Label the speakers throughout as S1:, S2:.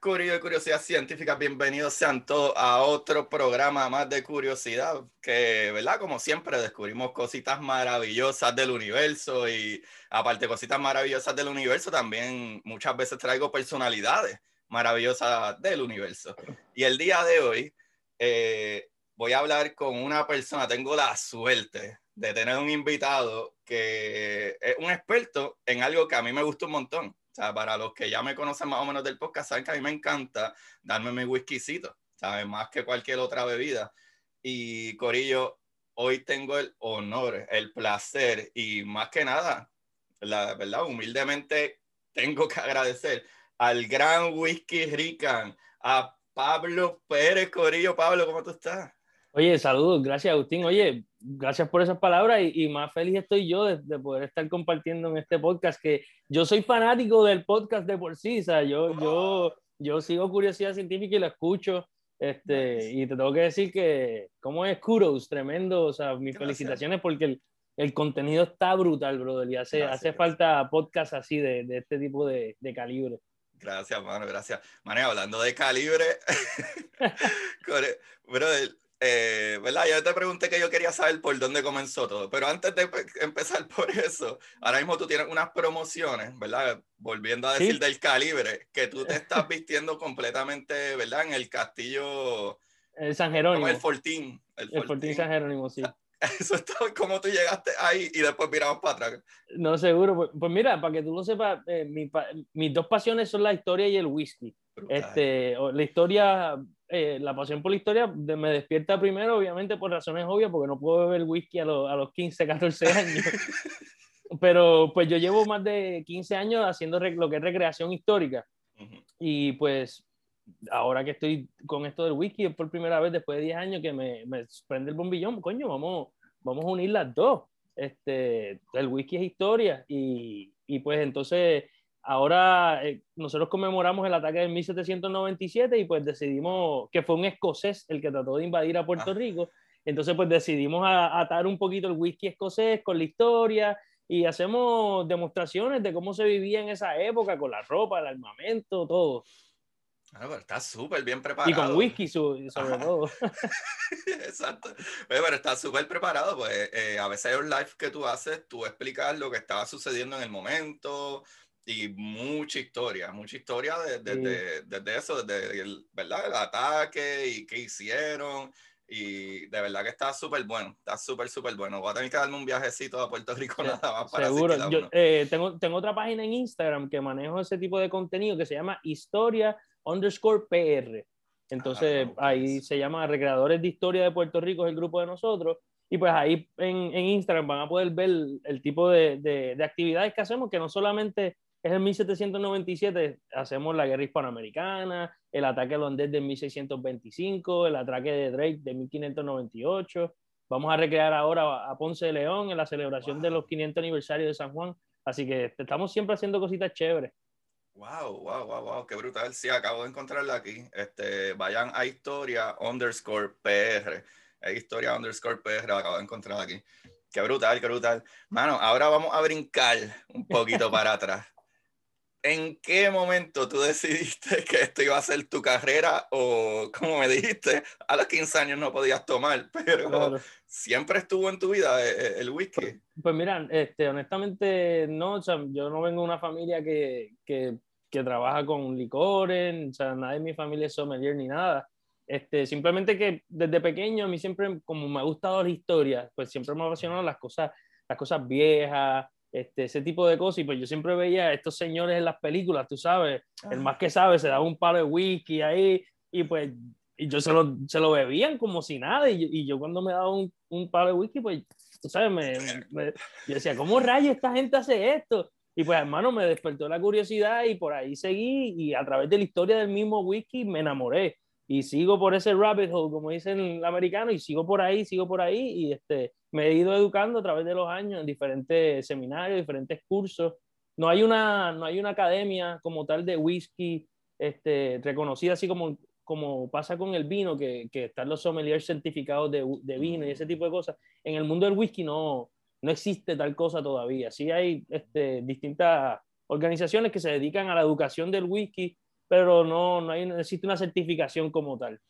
S1: Curio de Curiosidad Científica. Bienvenidos sean todos a otro programa más de curiosidad. Que, ¿verdad? Como siempre, descubrimos cositas maravillosas del universo y, aparte, cositas maravillosas del universo, también muchas veces traigo personalidades maravillosas del universo. Y el día de hoy eh, voy a hablar con una persona. Tengo la suerte de tener un invitado que es un experto en algo que a mí me gusta un montón o sea, para los que ya me conocen más o menos del podcast, saben que a mí me encanta darme mi whiskycito, ¿sabes? Más que cualquier otra bebida. Y Corillo, hoy tengo el honor, el placer y más que nada, la verdad, humildemente tengo que agradecer al gran whisky rican, a Pablo Pérez Corillo. Pablo, ¿cómo tú estás?
S2: Oye, saludos, gracias Agustín. Oye, gracias por esas palabras y, más feliz estoy yo de, poder estar compartiendo en este podcast que yo soy fanático del podcast de por sí, o sea, yo, yo, yo sigo Curiosidad Científica y lo escucho. Este, y te tengo que decir que, como es Kudos, tremendo, o sea, mis felicitaciones porque el, el, contenido está brutal, brother, y hace, hace falta podcast así de, de este tipo de, de calibre.
S1: Gracias, mano, gracias. Mano, hablando de calibre, brother, eh, ¿verdad? Yo te pregunté que yo quería saber por dónde comenzó todo, pero antes de empezar por eso, ahora mismo tú tienes unas promociones, ¿verdad? Volviendo a decir del calibre, que tú te estás vistiendo completamente, ¿verdad? En el castillo...
S2: El San Jerónimo.
S1: el Fortín.
S2: El, Fortín. San Jerónimo, sí.
S1: Eso es todo como tú llegaste ahí y después miramos para atrás.
S2: No, seguro. Pues, pues mira, para que tú lo sepas, eh, mis dos pasiones son la historia y el whisky. Este, la historia eh, la pasión por la historia me despierta primero, obviamente, por razones obvias, porque no puedo beber whisky a, a los 15, 14 años. Pero pues yo llevo más de 15 años haciendo lo que es recreación histórica. Y pues ahora que estoy con esto del whisky, es por primera vez después de 10 años que me, me prende el bombillón. Coño, vamos, vamos a unir las dos. Este, el whisky es historia y, y pues entonces Ahora eh, nosotros conmemoramos el ataque del 1797 y pues decidimos que fue un escocés el que trató de invadir a Puerto ah. Rico. Entonces pues decidimos atar un poquito el whisky escocés con la historia y hacemos demostraciones de cómo se vivía en esa época con la ropa, el armamento, todo.
S1: Ah, pero está súper bien preparado.
S2: Y con whisky sobre todo.
S1: Exacto. pero está súper preparado, pues eh, a veces los live que tú haces, tú explicas lo que estaba sucediendo en el momento, y mucha historia, mucha historia desde, desde, eso, desde el, ¿verdad? el ataque y qué hicieron. Y de verdad que está súper bueno, está súper, súper bueno. Voy a tener que darme un viajecito a Puerto Rico nada más para
S2: Seguro. Yo, eh, tengo, tengo otra página en Instagram que manejo ese tipo de contenido que se llama historia underscore PR. Entonces ah, ahí se llama Recreadores de Historia de Puerto Rico, es el grupo de nosotros. Y pues ahí en, en Instagram van a poder ver el, el tipo de, de, de, actividades que hacemos, que no solamente es en 1797, hacemos la guerra hispanoamericana, el ataque holandés de 1625, el ataque de Drake de 1598. Vamos a recrear ahora a Ponce de León en la celebración de los 500 aniversarios de San Juan. Así que estamos siempre haciendo cositas chéveres.
S1: Wow, wow, wow, wow, qué brutal. Sí, acabo de encontrarla aquí. Este, vayan a historia underscore PR. Historia underscore PR, acabo de encontrar aquí. Qué brutal, qué brutal. Mano, ahora vamos a brincar un poquito para atrás. ¿En qué momento tú decidiste que esto iba a ser tu carrera? O como me dijiste, a los 15 años no podías tomar, pero siempre estuvo en tu vida eh, eh, el, whisky.
S2: Pues, pues, mira, este, honestamente no, o sea, yo no vengo de una familia que, que, que, trabaja con licores, o sea, nadie de mi familia es sommelier ni nada. Este, simplemente que desde pequeño a mí siempre, como me ha gustado la historia, pues siempre me ha apasionado las cosas, las cosas viejas, este, ese tipo de cosas. Y pues yo siempre veía a estos señores en las películas, tú sabes, el más que sabe se daba un palo de whisky ahí y pues y yo se lo, se lo bebían como si nada. Y, y yo cuando me daba un, un palo de whisky, pues, tú sabes, me, me, yo decía, ¿cómo rayos esta gente hace esto? Y pues, hermano, me despertó la curiosidad y por ahí seguí y a través de la historia del mismo whisky me enamoré. Y sigo por ese rabbit hole, como dicen el americano, y sigo por ahí, sigo por ahí. Y este, me he ido educando a través de los años en diferentes seminarios, diferentes cursos. No hay una, no hay una academia como tal de whisky este, reconocida así como, como pasa con el vino, que, que están los sommeliers certificados de, de, vino y ese tipo de cosas. En el mundo del whisky no, no existe tal cosa todavía. Sí hay este, distintas organizaciones que se dedican a la educación del whisky, pero no, no, hay, no existe una certificación como tal.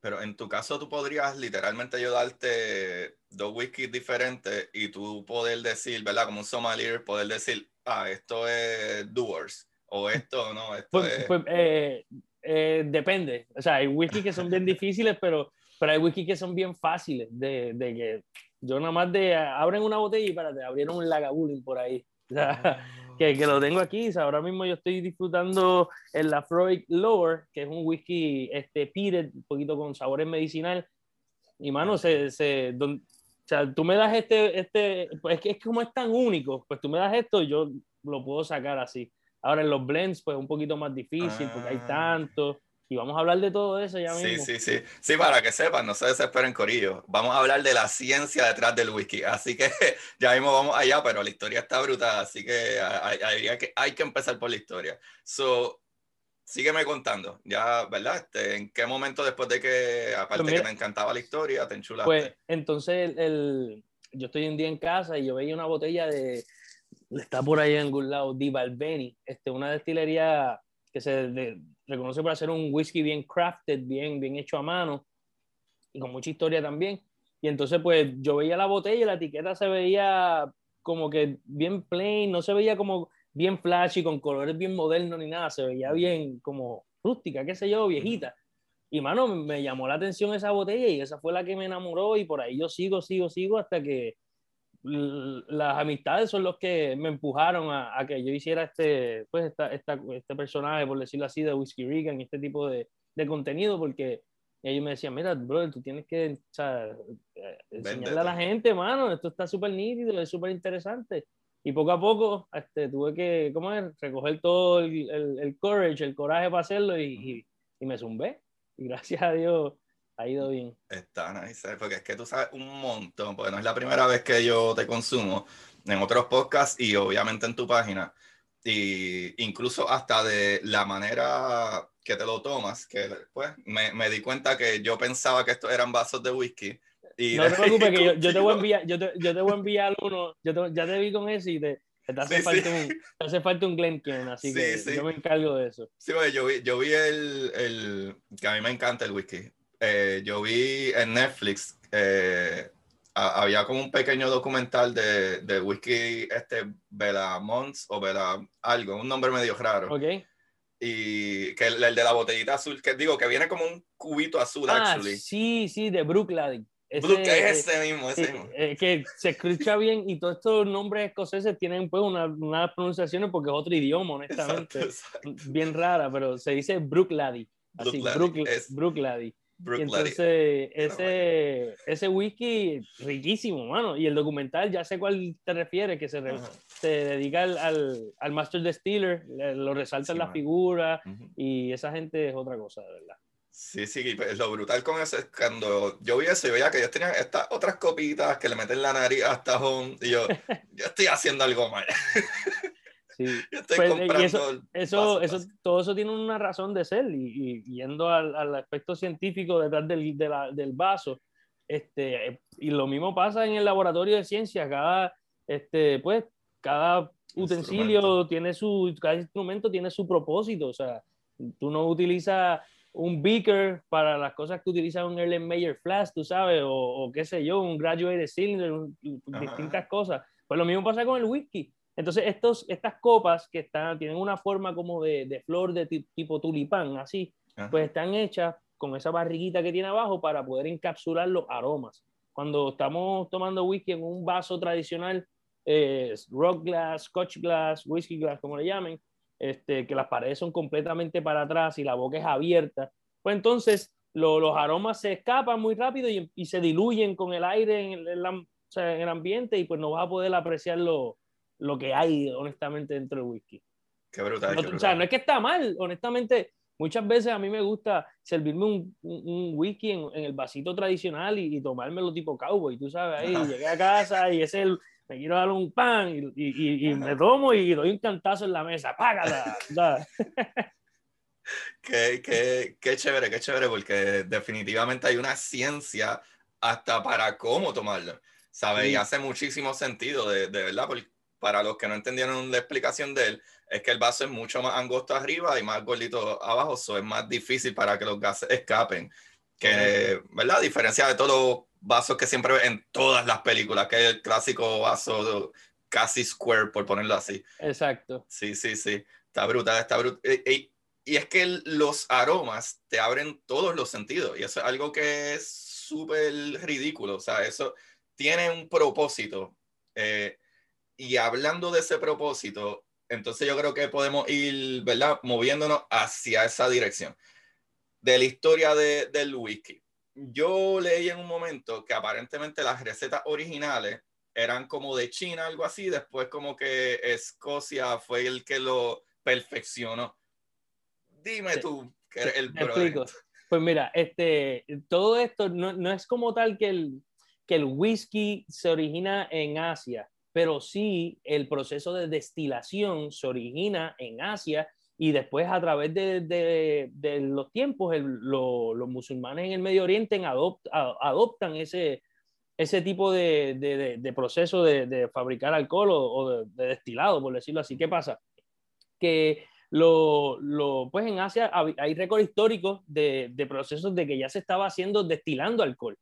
S1: Pero en tu caso tú podrías literalmente ayudarte dos whiskies diferentes y tú poder decir, ¿verdad? Como un sommelier, poder decir, ah, esto es Doers o esto no, esto
S2: pues,
S1: es...
S2: Pues, eh, eh, depende. O sea, hay whiskies que son bien difíciles, pero, pero hay whiskies que son bien fáciles de, de que yo nada más de abren una botella y para te abrieron un lagavulin por ahí. O sea, que, que, lo tengo aquí. O sea, ahora mismo yo estoy disfrutando el Lafroig Lower, que es un whisky este, peated, un poquito con sabores medicinal. Y mano, se, se don, o sea, tú me das este, este, pues es que es como es tan único, pues tú me das esto, yo lo puedo sacar así. Ahora en los blends, pues un poquito más difícil, porque hay tanto. Y vamos a hablar de todo eso ya mismo.
S1: Sí, sí, sí. Sí, para que sepan, no se desesperen, Corillo. Vamos a hablar de la ciencia detrás del whisky. Así que ya mismo vamos allá, pero la historia está brutal, así que hay, hay, que, hay que empezar por la historia. So, sígueme contando, ya, ¿verdad? Este, ¿En qué momento después de que, aparte pues mira, que me encantaba la historia, te enchulaste?
S2: Pues entonces, el, el, yo estoy un día en casa y yo veía una botella de, está por ahí en algún lado, Di Balbeni, este, una destilería que se de, reconoce por hacer un whisky bien crafted, bien, bien hecho a mano y con mucha historia también. Y entonces, pues yo veía la botella y la etiqueta se veía como que bien plain, no se veía como bien flashy, con colores bien modernos ni nada, se veía bien como rústica, qué sé yo, viejita. Y mano, me llamó la atención esa botella y esa fue la que me enamoró y por ahí yo sigo, sigo, sigo hasta que las amistades son los que me empujaron a, a, que yo hiciera este, pues esta, esta, este personaje, por decirlo así, de Whiskey Regan y este tipo de, de contenido, porque ellos me decían, mira, brother, tú tienes que o sea, eh, enseñarle a la gente, mano, esto está súper nítido, es súper interesante. Y poco a poco este, tuve que, ¿cómo es? Recoger todo el, el, el courage, el coraje para hacerlo y, y, y me zumbé. Y gracias a Dios ha ido bien.
S1: Está nice, porque es que tú sabes un montón, porque no es la primera vez que yo te consumo en otros podcasts y obviamente en tu página, y incluso hasta de la manera que te lo tomas, que pues me, me di cuenta que yo pensaba que estos eran vasos de whisky. Y
S2: no te preocupes, que yo, yo, te voy a enviar, yo te, yo te voy a enviar uno, yo te, ya te vi con ese y te, te hace, sí, falta sí. Un, te hace falta un Glencairn, así sí, que yo me encargo de eso.
S1: Sí, yo vi, yo vi el, el, que a mí me encanta el whisky, eh, yo vi en Netflix, eh, a, había como un pequeño documental de, de whisky, este, Bella Mons o Bella algo, un nombre medio raro.
S2: Ok.
S1: Y que el, el, de la botellita azul, que digo, que viene como un cubito azul,
S2: ah,
S1: actually.
S2: Sí, sí, de Brooklyn.
S1: Ese, Brook, es ese mismo, ese mismo.
S2: Eh, que se escucha bien y todos estos nombres escoceses tienen pues unas una pronunciaciones porque es otro idioma, honestamente. Exacto, exacto. Bien rara, pero se dice Brooklady. Así, Brooklady. Y entonces, ese, ese whisky riquísimo, mano. Y el documental, ya sé cuál te refieres, que se, re, se dedica al, al, al, Master Distiller, lo resalta sí, la figura, uh -huh. y esa gente es otra cosa, de verdad.
S1: Sí, sí, pues, lo brutal con eso es cuando yo vi eso y veía que ellos tenían estas otras copitas que le meten la nariz hasta home, y yo, yo estoy haciendo algo mal.
S2: Sí. Pues, y eso, eso, eso, todo eso tiene una razón de ser y, y yendo al, al, aspecto científico detrás del, de la, del vaso, este, y lo mismo pasa en el laboratorio de ciencia, cada, este, pues, cada utensilio tiene su, cada instrumento tiene su propósito, o sea, tú no utilizas un beaker para las cosas que utiliza un Erlenmeyer Flask, tú sabes, o, o, qué sé yo, un graduated cylinder, un, distintas cosas. Pues lo mismo pasa con el whisky entonces, estos, estas copas que están, tienen una forma como de, de flor de tipo tulipán, así, Ajá. pues están hechas con esa barriguita que tiene abajo para poder encapsular los aromas. Cuando estamos tomando whisky en un vaso tradicional, eh, rock glass, scotch glass, whiskey glass, como le llamen, este, que las paredes son completamente para atrás y la boca es abierta, pues entonces los aromas se escapan muy rápido y, se diluyen con el aire en el, en el, ambiente y pues no vas a poder apreciar lo, lo que hay honestamente dentro del whisky.
S1: Qué brutal,
S2: no, O sea, no es que está mal, honestamente, muchas veces a mí me gusta servirme un, un, whisky en, en, el vasito tradicional y, y, tomármelo tipo cowboy, tú sabes, ahí llegué a casa y es el, me quiero dar un pan y, y, y me tomo y doy un cantazo en la mesa, págala.
S1: qué, qué, qué chévere, qué chévere, porque definitivamente hay una ciencia hasta para cómo tomarlo, ¿sabes? Y hace muchísimo sentido, de, de verdad, porque para los que no entendieron la explicación de él, es que el vaso es mucho más angosto arriba y más gordito abajo, eso es más difícil para que los gases escapen. Que, ¿verdad? A diferencia de todos los vasos que siempre ven en todas las películas, que es el clásico vaso casi square, por ponerlo así.
S2: Exacto.
S1: Sí, sí, sí. Está brutal, está brutal. Y, y, es que los aromas te abren todos los sentidos y eso es algo que es súper ridículo. O sea, eso tiene un propósito. Eh, y hablando de ese propósito, entonces yo creo que podemos ir, ¿verdad? Moviéndonos hacia esa dirección. De la historia de, del whisky. Yo leí en un momento que aparentemente las recetas originales eran como de China, algo así, después como que Escocia fue el que lo perfeccionó. Dime tú, que eres el
S2: explico. Pues mira, este, todo esto no, no es como tal que el, que el whisky se origina en Asia pero sí el proceso de destilación se origina en Asia y después a través de, los tiempos los musulmanes en el Medio Oriente adoptan ese, ese tipo de, proceso de, fabricar alcohol o, de, destilado, por decirlo así. ¿Qué pasa? Que lo, pues en Asia hay récords históricos de, procesos de que ya se estaba haciendo destilando alcohol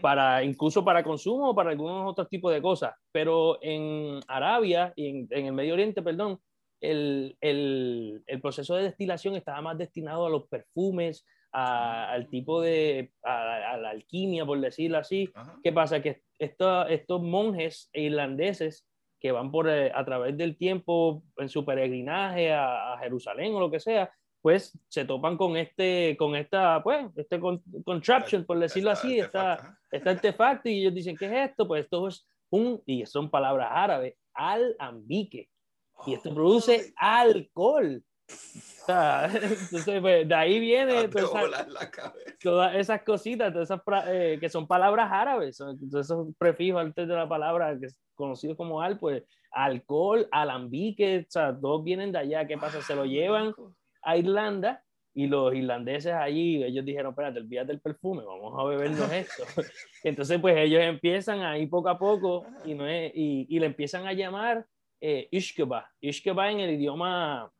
S2: para incluso para consumo o para algunos otros tipos de cosas. Pero en Arabia y en, el Medio Oriente, perdón, el, el, el, proceso de destilación estaba más destinado a los perfumes, al tipo de, a, la alquimia, por decirlo así. ¿Qué pasa? Que estos monjes irlandeses que van por, eh, a través del tiempo en su peregrinaje a Jerusalén o lo que sea, pues se topan con este, con esta, pues, este contraption, por decirlo así, esta, este artefacto, y ellos dicen, ¿qué es esto? Pues esto es un, y son palabras árabes, alambique, y esto oh, produce alcohol. entonces, pues, de ahí viene todas esas cositas, todas esas, eh, que son palabras árabes, entonces esos prefijos antes de la palabra que es conocido como al, pues alcohol, alambique, o sea, todos vienen de allá, ¿qué pasa? Se lo llevan a Irlanda y los irlandeses allí, ellos dijeron, espérate, olvídate del perfume, vamos a bebernos esto. Entonces, pues ellos empiezan ahí poco a poco y, no es, y, y le empiezan a llamar eh, Ishkeba. Ishkeba en el idioma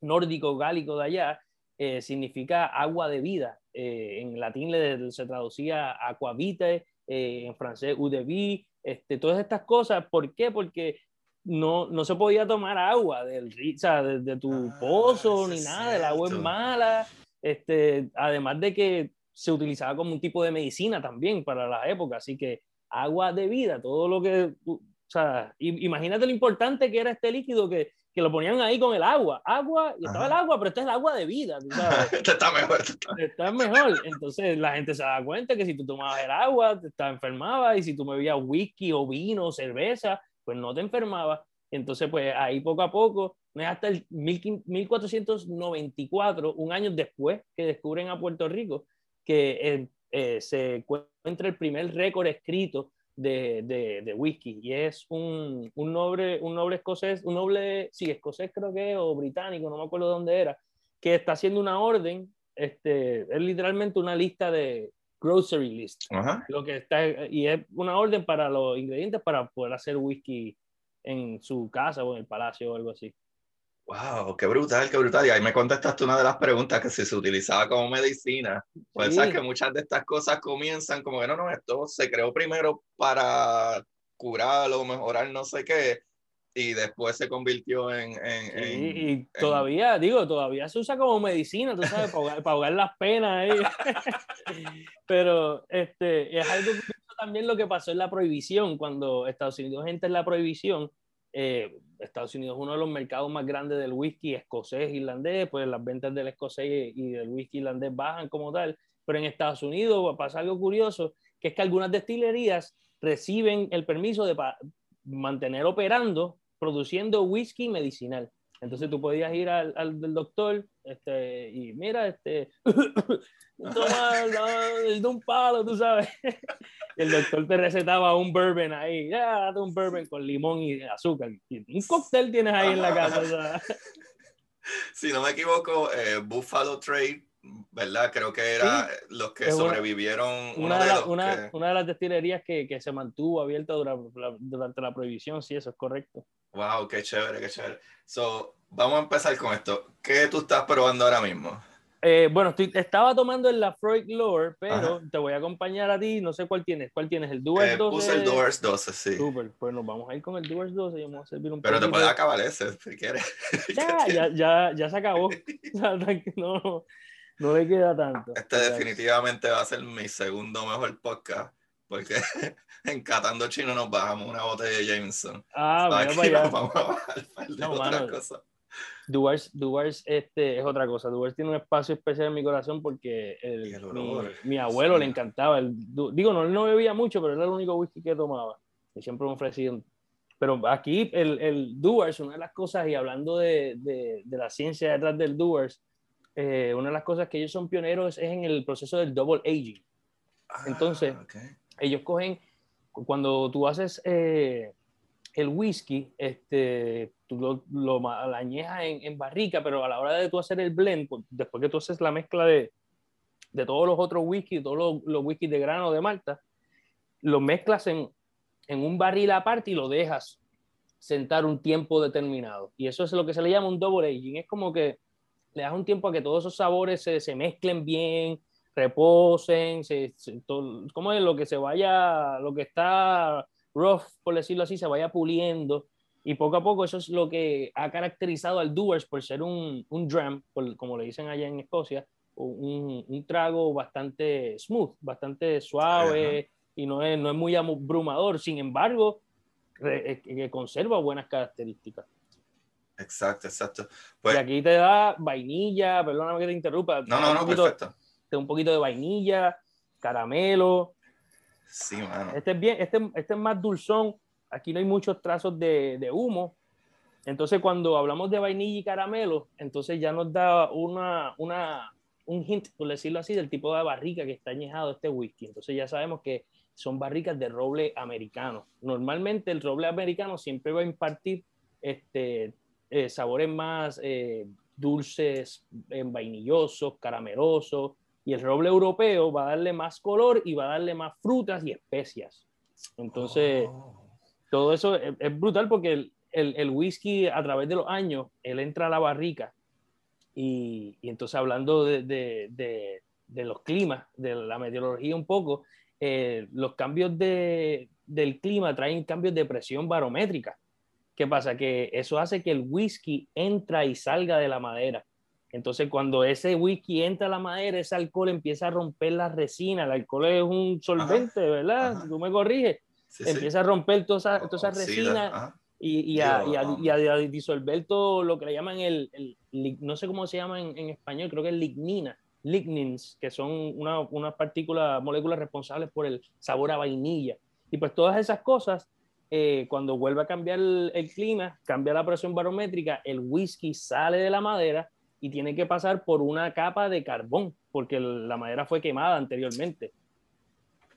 S2: nórdico gálico de allá eh, significa agua de vida. Eh, en latín le, se traducía aquavite, eh, en francés eau de vie, este, todas estas cosas. ¿Por qué? Porque no, no se podía tomar agua del, o sea, de, tu ah, pozo ni nada, el agua es mala. Este, además de que se utilizaba como un tipo de medicina también para la época, así que agua de vida, todo lo que, o sea, imagínate lo importante que era este líquido que, que lo ponían ahí con el agua, agua, y estaba el agua, pero esto es el agua de vida,
S1: está mejor.
S2: Está mejor, entonces la gente se da cuenta que si tú tomabas el agua, te estaba enfermaba, y si tú bebías whisky o vino o cerveza, pues no te enfermabas. Entonces, pues ahí poco a poco, no es hasta el 1494, un año después que descubren a Puerto Rico, que eh, eh, se encuentra el primer récord escrito de, de, de, whisky y es un, un, noble, un noble escocés, un noble, sí, escocés creo que o británico, no me acuerdo dónde era, que está haciendo una orden, este, es literalmente una lista de grocery list, lo que está, y es una orden para los ingredientes para poder hacer whisky en su casa o en el palacio o algo así.
S1: Wow, qué brutal, qué brutal. Y ahí me contestaste una de las preguntas que si se utilizaba como medicina. Pues sabes que muchas de estas cosas comienzan como que no, no, esto se creó primero para curar o mejorar no sé qué, y después se convirtió en...
S2: y todavía, digo, todavía se usa como medicina, tú sabes, para, ahogar, las penas. Pero este, es algo también lo que pasó en la prohibición, cuando Estados Unidos entra en la prohibición, eh, Estados Unidos es uno de los mercados más grandes del whisky escocés, irlandés, pues las ventas del escocés y del whisky irlandés bajan como tal, pero en Estados Unidos pasa algo curioso, que es que algunas destilerías reciben el permiso de mantener operando, produciendo whisky medicinal. Entonces tú podías ir al, al del doctor este, y mira, este, toma de un palo, tú sabes. el doctor te recetaba un bourbon ahí, ya, un bourbon con limón y azúcar. Un cóctel tienes ahí en la casa.
S1: Si no me equivoco, eh, Buffalo Trade ¿verdad? Creo que era los que sobrevivieron.
S2: Una, de, una, una, de las destilerías que, que se mantuvo abierta durante la, durante la, prohibición, sí, eso es correcto.
S1: Wow, qué chévere, qué chévere. So, vamos a empezar con esto. ¿Qué tú estás probando ahora mismo?
S2: Eh, bueno, estoy, estaba tomando el Freud Lore, pero te voy a acompañar a ti. No sé cuál tienes. ¿Cuál tienes? ¿El Doers
S1: eh, 12? Puse el Doers 12, sí.
S2: Super. Pues nos vamos a ir con el Doers 12 y vamos a servir un
S1: Pero te puedes acabar ese, si quieres.
S2: Ya, ya, ya, ya se acabó. no, no le queda tanto.
S1: Este definitivamente va a ser mi segundo mejor podcast. Porque en Catando Chino nos bajamos una botella de Jameson.
S2: Ah, bueno, vaya. Vamos a bajar de no, otra cosa. Duars, este, es otra cosa. Duars tiene un espacio especial en mi corazón porque mi, abuelo le encantaba. El, digo, no, no bebía mucho, pero era el único whisky que tomaba. Y siempre me ofrecía. Pero aquí el, el Duars, una de las cosas, y hablando de, de, de la ciencia detrás del Duars, eh, una de las cosas que ellos son pioneros es en el proceso del double aging. Ah, Entonces, ellos cogen, cuando tú haces eh, el whisky, este, tú lo, lo, añejas en, en, barrica, pero a la hora de tú hacer el blend, pues, después que tú haces la mezcla de, de todos los otros whisky, todos los, los whiskies de grano de Malta, lo mezclas en, en un barril aparte y lo dejas sentar un tiempo determinado. Y eso es lo que se le llama un double aging. Es como que le das un tiempo a que todos esos sabores se, se mezclen bien, reposen, se, como es lo que se vaya, lo que está rough, por decirlo así, se vaya puliendo. Y poco a poco eso es lo que ha caracterizado al Doers por ser un, un dram, como le dicen allá en Escocia, un, un trago bastante smooth, bastante suave y no es, no es muy abrumador. Sin embargo, que conserva buenas características.
S1: Exacto, exacto.
S2: Pues, y aquí te da vainilla, perdóname que te interrumpa.
S1: No, no, no, perfecto.
S2: Te da un poquito de vainilla, caramelo.
S1: Sí, mano.
S2: Este es bien, este, este es más dulzón. Aquí no hay muchos trazos de, de, humo. Entonces, cuando hablamos de vainilla y caramelo, entonces ya nos da una, una, un hint, por decirlo así, del tipo de barrica que está añejado este whisky. Entonces ya sabemos que son barricas de roble americano. Normalmente el roble americano siempre va a impartir este, eh, sabores más eh, dulces, vainillosos, caramelosos, y el roble europeo va a darle más color y va a darle más frutas y especias. Entonces, oh. todo eso es, brutal porque el, el, el, whisky a través de los años, él entra a la barrica y, y entonces hablando de, de, de, los climas, de la meteorología un poco, eh, los cambios de, del clima traen cambios de presión barométrica. ¿Qué pasa? Que eso hace que el whisky entra y salga de la madera. Entonces, cuando ese whisky entra a la madera, ese alcohol empieza a romper la resina. El alcohol es un solvente, ¿verdad? Tú me corriges. empieza a romper toda esa, toda esa resina y, y, a, y, a, disolver todo lo que le llaman el, no sé cómo se llama en, en, español, creo que es lignina, lignins, que son unas una partículas, moléculas responsables por el sabor a vainilla. Y pues todas esas cosas eh, cuando vuelve a cambiar el, clima, cambia la presión barométrica, el whisky sale de la madera y tiene que pasar por una capa de carbón, porque la madera fue quemada anteriormente.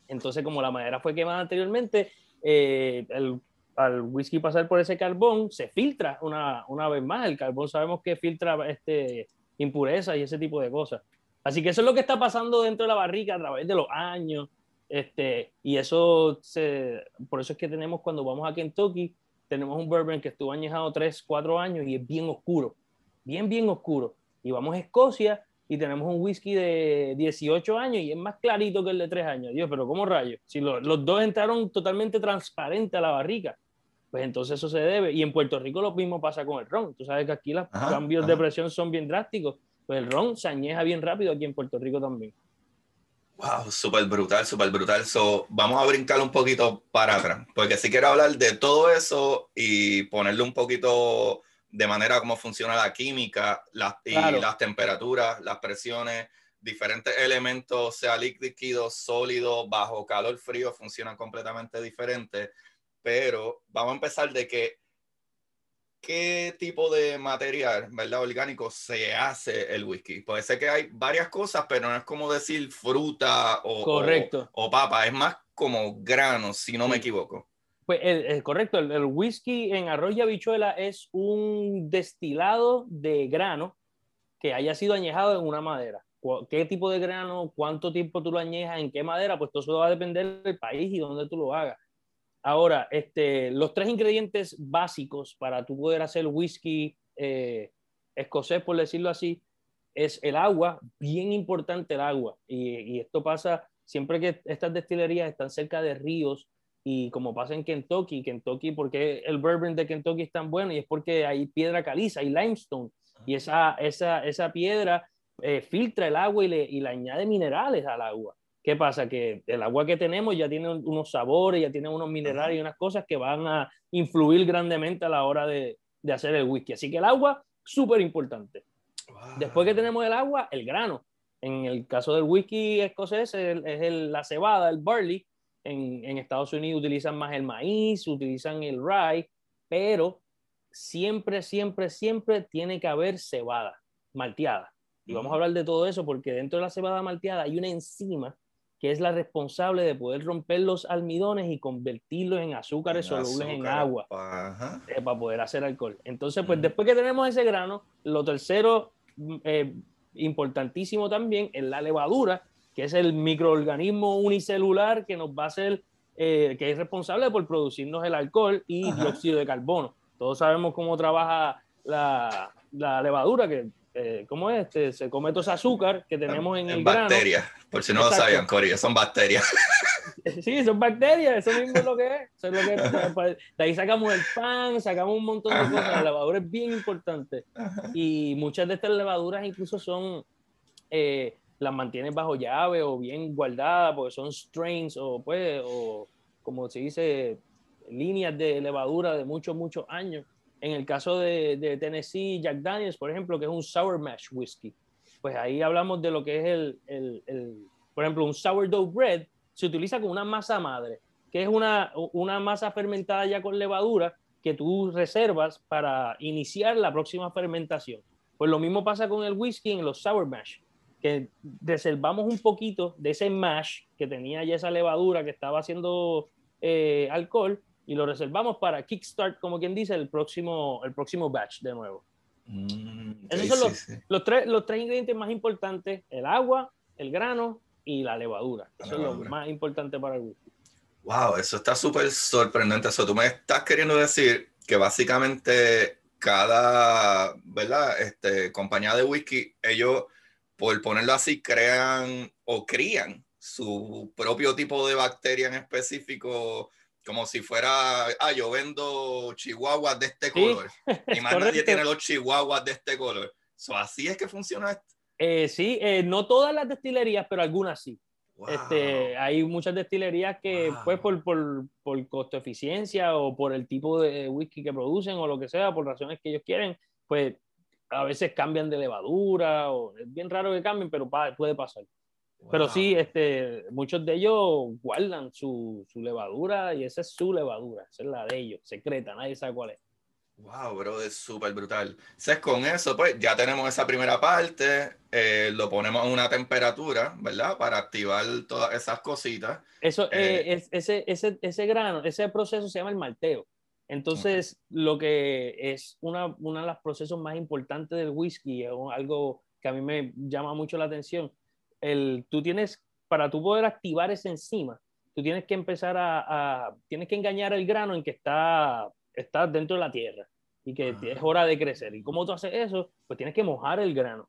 S2: Entonces, como la madera fue quemada anteriormente, eh, el, al whisky pasar por ese carbón, se filtra una, una, vez más. El carbón sabemos que filtra este, impurezas y ese tipo de cosas. Así que eso es lo que está pasando dentro de la barrica a través de los años. Este, y eso, se, por eso es que tenemos cuando vamos a Kentucky, tenemos un bourbon que estuvo añejado 3, 4 años y es bien oscuro, bien, bien oscuro. Y vamos a Escocia y tenemos un whisky de 18 años y es más clarito que el de 3 años. Dios, pero ¿cómo rayos? Si los dos entraron totalmente transparente a la barrica, pues entonces eso se debe. Y en Puerto Rico lo mismo pasa con el ron. Tú sabes que aquí los cambios de presión son bien drásticos. Pues el ron se añeja bien rápido aquí en Puerto Rico también.
S1: Wow, súper brutal, súper brutal. So, vamos a brincar un poquito para atrás, porque sí quiero hablar de todo eso y ponerle un poquito de manera cómo funciona la química las, y las temperaturas, las presiones, diferentes elementos, sea líquido, sólido, bajo calor, frío, funcionan completamente diferentes. Pero vamos a empezar de que qué tipo de material, ¿verdad? Orgánico se hace el whisky. Puede ser que hay varias cosas, pero no es como decir fruta o, correcto. o, papa, es más como granos, si no me equivoco.
S2: Pues es correcto, el, whisky en arroz y habichuela es un destilado de grano que haya sido añejado en una madera. ¿Qué tipo de grano? ¿Cuánto tiempo tú lo añejas? ¿En qué madera? Pues todo eso va a depender del país y dónde tú lo hagas. Ahora, este, los tres ingredientes básicos para tú poder hacer whisky eh, escocés, por decirlo así, es el agua, bien importante el agua. Y, esto pasa siempre que estas destilerías están cerca de ríos y como pasa en Kentucky, Kentucky, porque el bourbon de Kentucky es tan bueno y es porque hay piedra caliza, hay limestone y esa, esa, esa piedra eh, filtra el agua y le, y le añade minerales al agua. ¿Qué pasa? Que el agua que tenemos ya tiene unos sabores, ya tiene unos minerales y unas cosas que van a influir grandemente a la hora de, de hacer el whisky. Así que el agua, súper importante. Después que tenemos el agua, el grano. En el caso del whisky escocés es, el, la cebada, el barley. En, en, Estados Unidos utilizan más el maíz, utilizan el rye, pero siempre, siempre, siempre tiene que haber cebada malteada. Y vamos a hablar de todo eso porque dentro de la cebada malteada hay una enzima que es la responsable de poder romper los almidones y convertirlos en azúcares solubles en agua eh, para poder hacer alcohol. Entonces, pues después que tenemos ese grano, lo tercero mm, eh, importantísimo también es la levadura, que es el microorganismo unicelular que nos va a hacer, eh, que es responsable por producirnos el alcohol y dióxido de carbono. Todos sabemos cómo trabaja la, la levadura, que eh, ¿cómo es? Este, se come todo ese azúcar que tenemos en, en el
S1: bacterias, por si no lo sabían, Corea, son bacterias.
S2: Sí, son bacterias, eso mismo es lo que es. Eso es lo que pues, de ahí sacamos el pan, sacamos un montón de cosas. La levadura es bien importante. Y muchas de estas levaduras incluso son, eh, las mantienen bajo llave o bien guardadas porque son strains o pues, o como se dice, líneas de levadura de muchos, muchos años. En el caso de, de, Tennessee, Jack Daniels, por ejemplo, que es un sour mash whiskey, pues ahí hablamos de lo que es el, el, el por ejemplo, un sourdough bread se utiliza con una masa madre, que es una, una masa fermentada ya con levadura que tú reservas para iniciar la próxima fermentación. Pues lo mismo pasa con el whisky en los sour mash, que reservamos un poquito de ese mash que tenía ya esa levadura que estaba haciendo eh, alcohol y lo reservamos para kickstart, como quien dice, el próximo, el próximo batch de nuevo. Mm, Esos son los, los, tres, los tres ingredientes más importantes, el agua, el grano y la levadura. Eso es lo más importante para el whisky.
S1: Wow, eso está súper sorprendente. Eso tú me estás queriendo decir que básicamente cada, ¿verdad? Este, compañía de whisky, ellos, por ponerlo así, crean o crían su propio tipo de bacteria en específico como si fuera, ah, yo vendo chihuahuas de este color. y más nadie tiene los chihuahuas de este color. así es que funciona esto.
S2: Eh, sí, eh, no todas las destilerías, pero algunas sí. Este, hay muchas destilerías que, pues, por, por, por, costo eficiencia o por el tipo de whisky que producen o lo que sea, por razones que ellos quieren, pues a veces cambian de levadura o es bien raro que cambien, pero puede pasar. Pero sí, este, muchos de ellos guardan su, su, levadura y esa es su levadura, esa es la de ellos, secreta, nadie sabe cuál es.
S1: Wow, bro, es súper brutal. Entonces, con eso, pues ya tenemos esa primera parte, eh, lo ponemos a una temperatura, ¿verdad? Para activar todas esas cositas.
S2: Eso, eh, eh, es, ese, ese, ese grano, ese proceso se llama el malteo. Entonces, lo que es una, uno de los procesos más importantes del whisky, es algo que a mí me llama mucho la atención, el, tú tienes, para tú poder activar esa enzima, tú tienes que empezar a, tienes que engañar el grano en que está, está dentro de la tierra y que es hora de crecer. ¿Y cómo tú haces eso? Pues tienes que mojar el grano.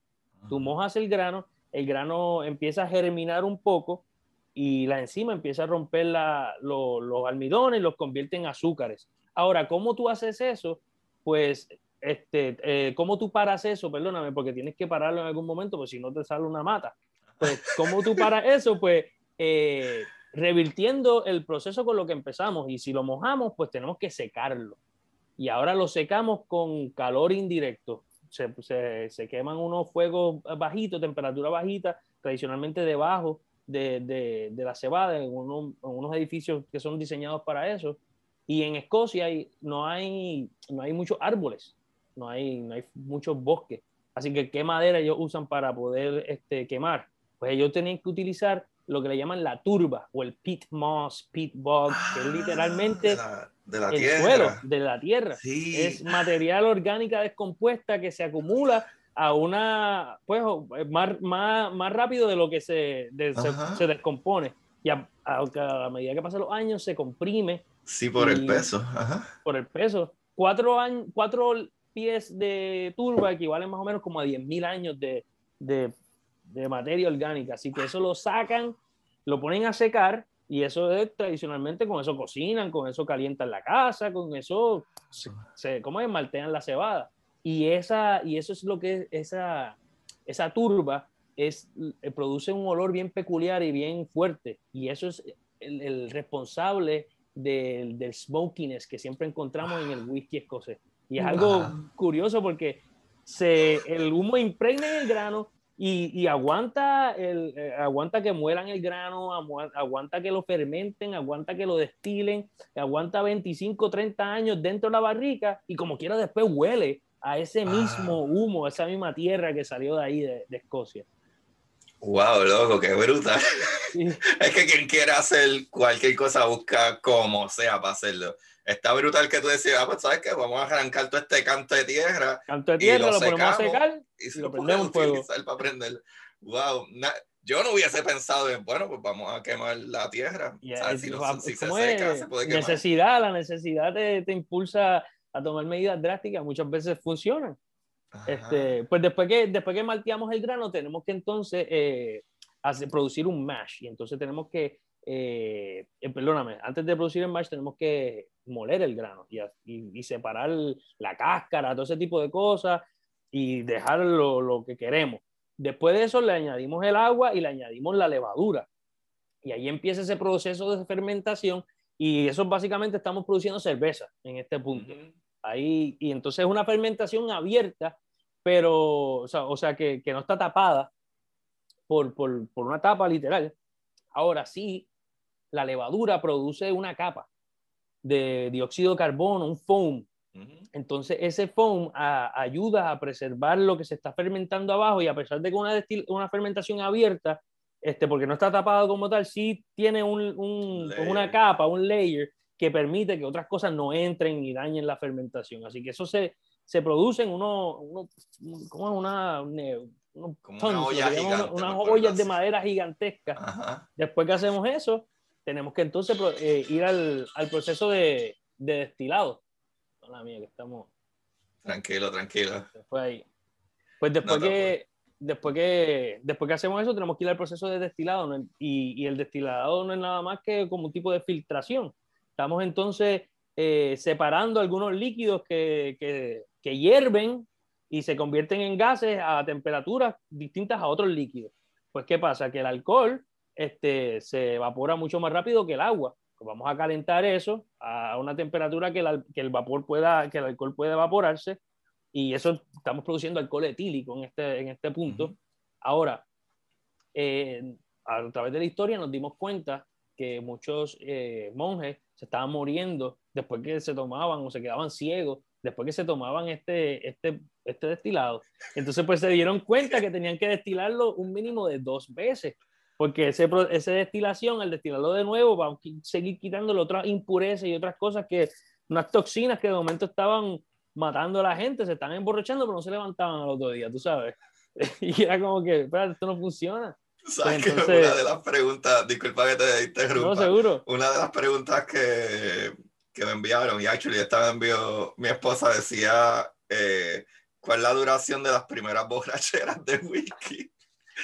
S2: Tú mojas el grano, el grano empieza a germinar un poco y la enzima empieza a romper los almidones y los convierte en azúcares. Ahora, ¿cómo tú haces eso? Pues, este, eh, ¿cómo tú paras eso? Perdóname, porque tienes que pararlo en algún momento, porque si no te sale una mata. Pues, ¿cómo tú paras eso? Pues, eh, revirtiendo el proceso con lo que empezamos. Y si lo mojamos, pues tenemos que secarlo. Y ahora lo secamos con calor indirecto. Se, se, se queman unos fuegos bajitos, temperatura bajita, tradicionalmente debajo de, de, de la cebada, en, uno, en, unos edificios que son diseñados para eso. Y en Escocia hay, no, hay, no hay muchos árboles, no hay, no hay muchos bosques. Así que, ¿qué madera ellos usan para poder este, quemar? Pues ellos tenían que utilizar lo que le llaman la turba o el pit moss, pit bog, que es
S1: Ah,
S2: literalmente
S1: de la, de la
S2: el
S1: tierra.
S2: suelo de la tierra.
S1: Sí.
S2: Es material orgánica descompuesta que se acumula a una, pues, más, más, más rápido de lo que se, de- se, se descompone. Y a, a- a medida que pasan los años se comprime
S1: Sí, por el peso. Ajá.
S2: por el peso. Cuatro, años, cuatro pies de turba equivalen más o menos como a 10.000 años de, de, de materia orgánica. Así que eso lo sacan, lo ponen a secar y eso es tradicionalmente con eso cocinan, con eso calientan la casa, con eso se, se ¿cómo es? maltean la cebada. Y, esa, y eso es lo que es esa, esa turba es, produce un olor bien peculiar y bien fuerte. Y eso es el, el responsable del, del smokiness que siempre encontramos en el whisky escocés. Y es algo
S1: Ajá.
S2: curioso porque se, el humo impregna en el grano y, y aguanta, el, eh, aguanta que mueran el grano, aguanta que lo fermenten, aguanta que lo destilen, aguanta 25, 30 años dentro de la barrica y como quiera después huele a ese mismo
S1: Ah.
S2: humo, a esa misma tierra que salió de ahí, de, de Escocia.
S1: Wow, loco, qué brutal.
S2: Sí.
S1: Es que quien quiera hacer cualquier cosa busca como sea para hacerlo. Está brutal que tú decías, ah, pues sabes que vamos a arrancar todo este canto de tierra
S2: Canto de
S1: Y
S2: tierra,
S1: lo
S2: lo, ponemos a secar
S1: y se
S2: lo
S1: lo
S2: prendemos fuego.
S1: utilizar para prender. Wow, na- yo no hubiese pensado en, bueno, pues vamos a quemar la tierra.
S2: Y
S1: O sea,
S2: es-
S1: si, no-
S2: va-
S1: si se
S2: ¿cómo
S1: seca, se puede quemar.
S2: Necesidad, la necesidad te, te impulsa a tomar medidas drásticas, muchas veces funcionan. Este, pues después que, después que malteamos el grano, tenemos que entonces eh, hacer- producir un mash. Y entonces tenemos que, eh, eh, perdóname, antes de producir el mash tenemos que moler el grano y, y- y separar la cáscara, todo ese tipo de cosas y dejar lo, lo que queremos. Después de eso le añadimos el agua y le añadimos la levadura. Y ahí empieza ese proceso de fermentación y eso básicamente estamos produciendo cerveza en este punto.
S1: Ujú.
S2: Ahí, y entonces es una fermentación abierta, pero, o sea, o sea, que, que no está tapada por, por, por una tapa literal. Ahora sí, la levadura produce una capa de dióxido de carbono, un foam. Entonces ese foam a- ayuda a preservar lo que se está fermentando abajo y a pesar de que una, una fermentación abierta, este, porque no está tapado como tal, sí tiene un, un- una capa, un layer que permite que otras cosas no entren y dañen la fermentación. Así que eso se, se produce en uno, uno- ¿cómo es? una,
S1: Como una
S2: tons, lo
S1: olla gigante,
S2: unas ollas de madera gigantescas.
S1: Ajá.
S2: Después que hacemos eso, tenemos que entonces eh, ir al, al proceso de, de destilado. Hola mía, que estamos
S1: Tranquilo, tranquilo.
S2: después ahí. Pues después
S1: No
S2: que, después que después que hacemos eso, tenemos que ir al proceso de destilado. ¿no? Y, y el destilado no es nada más que como un tipo de filtración. Estamos entonces eh, separando algunos líquidos que, que, que hierven y se convierten en gases a temperaturas distintas a otros líquidos. Pues, ¿qué pasa? Que el alcohol este, se evapora mucho más rápido que el agua. Pues vamos a calentar eso a una temperatura que, el al- que el vapor pueda, que el alcohol pueda evaporarse y eso estamos produciendo alcohol etílico en este, en este punto.
S1: Ujú.
S2: Ahora, eh, a través de la historia nos dimos cuenta que muchos eh, monjes se estaban muriendo después que se tomaban o se quedaban ciegos, después que se tomaban este, este, este destilado. Entonces, pues se dieron cuenta que tenían que destilarlo un mínimo de dos veces, porque ese, esa destilación, al destilarlo de nuevo, va a seguir quitándole otras impurezas y otras cosas que, unas toxinas que de momento estaban matando a la gente, se están emborrachando, pero no se levantaban al otro día, tú sabes. Y era como que, espera, esto no funciona.
S1: ¿Sabes
S2: Pues entonces-
S1: una de las preguntas, disculpa que te interrumpa,
S2: No, seguro.
S1: una de las preguntas que, que me enviaron, y actually esta me envió mi esposa, decía, eh, ¿cuál es la duración de las primeras borracheras de whisky?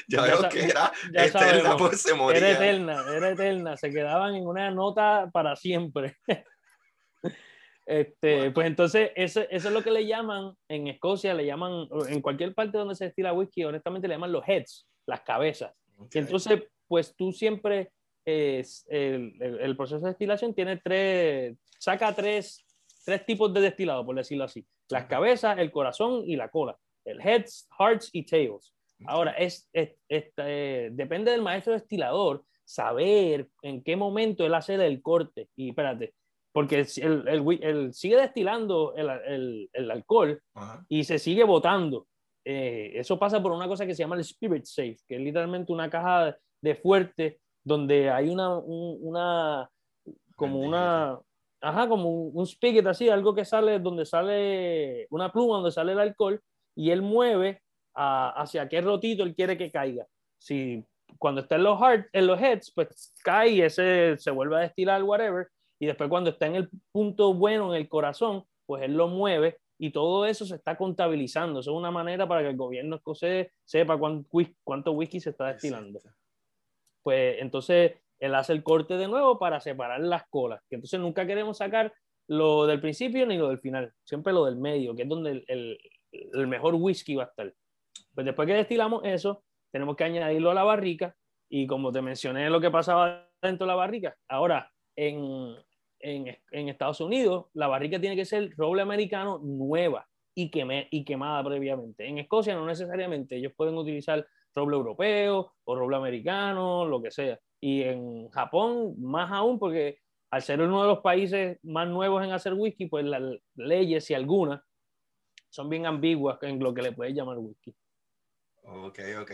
S1: Ya
S2: Ya
S1: veo que era
S2: ya
S1: eterna
S2: sabemos.
S1: se
S2: Era
S1: moría.
S2: eterna, era eterna, se quedaban en una nota para siempre. Este,
S1: Bueno.
S2: Pues entonces, eso, eso es lo que le llaman, en Escocia le llaman, en cualquier parte donde se destila whisky, honestamente le llaman los heads, las cabezas. Entonces, pues tú siempre, es, el, el, proceso de destilación tiene tres, saca tres, tres tipos de destilado, por decirlo así. Las cabezas, el corazón y la cola. El heads, hearts y tails. Ahora, es, eh, depende del maestro destilador saber en qué momento él hace el corte. Y espérate, porque él, sigue destilando el, alcohol y se sigue botando. Eh, eso pasa por una cosa que se llama el Spirit Safe, que es literalmente una caja de fuerte donde hay una, una como una, ajá, como un, spigot así, algo que sale, donde sale una pluma, donde sale el alcohol, y él mueve hacia qué rotito él quiere que caiga. Si cuando está en los, heart, en los heads, pues cae y ese se vuelve a destilar, whatever, y después cuando está en el punto bueno, en el corazón, pues él lo mueve y todo eso se está contabilizando. Eso es una manera para que el gobierno escocés sepa cuánto, cuánto whisky se está destilando. Pues entonces él hace el corte de nuevo para separar las colas, que entonces nunca queremos sacar lo del principio ni lo del final, siempre lo del medio, que es donde el, el, mejor whisky va a estar. Pues después que destilamos eso, tenemos que añadirlo a la barrica y como te mencioné lo que pasaba dentro de la barrica, ahora en, en, en Estados Unidos la barrica tiene que ser roble americano nueva y, queme, y quemada previamente. En Escocia no necesariamente, ellos pueden utilizar roble europeo o roble americano, lo que sea. Y en Japón, más aún, porque al ser uno de los países más nuevos en hacer whisky, pues las leyes, y algunas, son bien ambiguas en lo que le puedes llamar whisky.
S1: Ok, ok.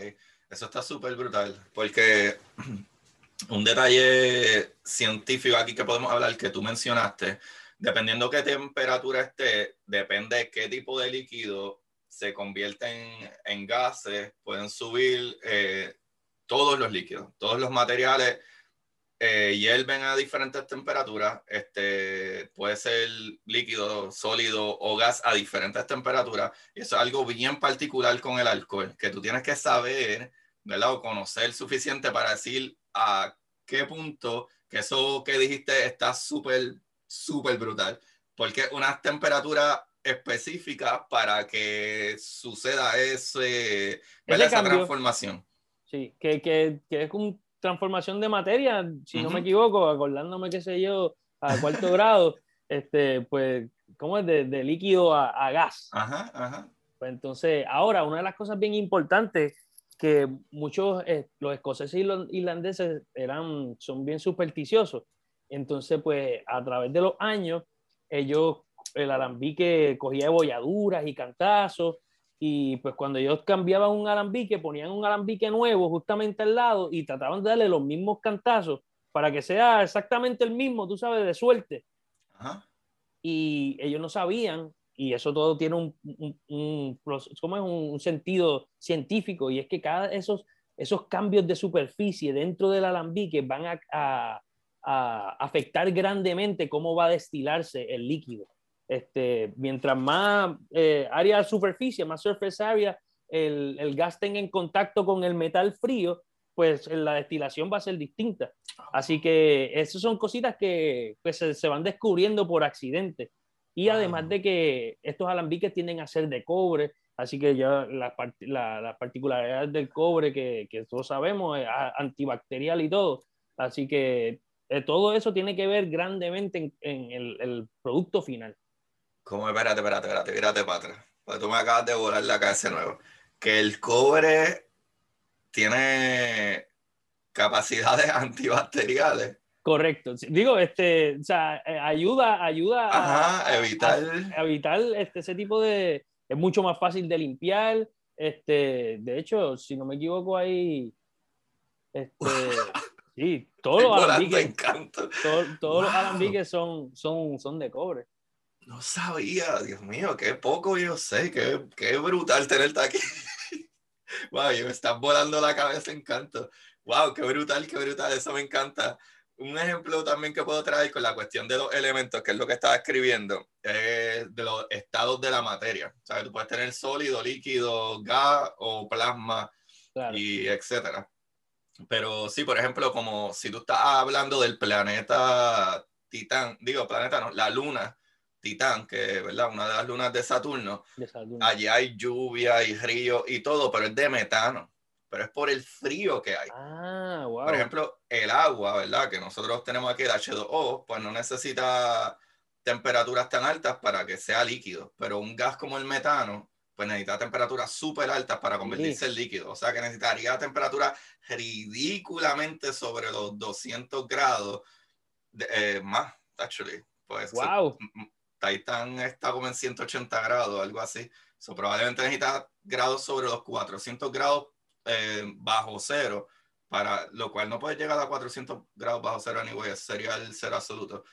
S1: Eso está súper brutal, porque un detalle científico aquí que podemos hablar que tú mencionaste, dependiendo qué temperatura esté, depende qué tipo de líquido se convierten en gases, pueden subir eh, todos los líquidos, todos los materiales eh, hierven a diferentes temperaturas. Este, puede ser líquido, sólido o gas a diferentes temperaturas. Y eso es algo bien particular con el alcohol, que tú tienes que saber, ¿verdad? O conocer suficiente para decir a qué punto que eso que dijiste está súper, súper brutal. Porque una temperatura específica para que suceda ese, esa transformación.
S2: Sí, que, que, que es una transformación de materia, si no me equivoco, acordándome, qué sé yo, a cuarto grado, este, pues, ¿cómo es? De, de líquido a, a, gas.
S1: Ajá, ajá.
S2: Pues entonces, ahora, una de las cosas bien importantes que muchos, eh, los escoceses y los irlandeses eran, son bien supersticiosos. Entonces, pues, a través de los años, ellos el alambique cogía bolladuras y cantazos, y pues cuando ellos cambiaban un alambique, ponían un alambique nuevo justamente al lado y trataban de darle los mismos cantazos para que sea exactamente el mismo, tú sabes, de suerte. Y ellos no sabían, y eso todo tiene un, un, un, un sentido científico, y es que cada esos, esos cambios de superficie dentro del alambique van a, afectar grandemente cómo va a destilarse el líquido. Este, mientras más eh, área de superficie, más surface area, el, el, gas tenga en contacto con el metal frío, pues la destilación va a ser distinta. Así que esas son cositas que pues, se, van descubriendo por accidente. Y además de que estos alambiques tienden a ser de cobre, así que ya las la, particularidades del cobre que, que, todos sabemos, es antibacterial y todo. Así que eh, todo eso tiene que ver grandemente en, en el, el, producto final.
S1: ¿Cómo? Espérate, espérate, espérate, espérate para atrás. Porque tú me acabas de volar la cabeza de nuevo. Que el cobre tiene capacidades antibacteriales.
S2: Correcto. Digo, este, o sea, eh, ayuda, ayuda
S1: a, evitar.
S2: evitar este, ese tipo de. Es mucho más fácil de limpiar. Este, de hecho, si no me equivoco, hay. Este, sí, todos los alambiques. todos los alambiques son, son, son de cobre.
S1: No sabía, Dios mío, qué poco yo sé, qué, qué brutal tenerte aquí. wow, me estás volando la cabeza, encanto. Wow, qué brutal, qué brutal, eso me encanta. Un ejemplo también que puedo traer con la cuestión de los elementos, que es lo que estaba escribiendo, es de los estados de la materia. O sea, tú puedes tener sólido, líquido, gas o plasma, y etcétera. Pero sí, por ejemplo, como si tú estás hablando del planeta Titán, digo, planeta no, la luna, Titán, que ¿verdad? una de las lunas de Saturno, allí hay lluvia y río y todo, pero es de metano. Pero es por el frío que hay.
S2: Ah, wow.
S1: Por ejemplo, el agua, ¿verdad? Que nosotros tenemos aquí el H2O, pues no necesita temperaturas tan altas para que sea líquido, pero un gas como el metano, pues necesita temperaturas súper altas para convertirse en líquido. O sea que necesitaría temperaturas ridículamente sobre los 200 grados eh, más, actually. Pues,
S2: wow.
S1: Titan está como en 180 grados, algo así. So, probablemente necesita grados sobre los 400 grados eh, bajo cero, para lo cual no puede llegar a 400 grados bajo cero, anyway, sería el cero absoluto.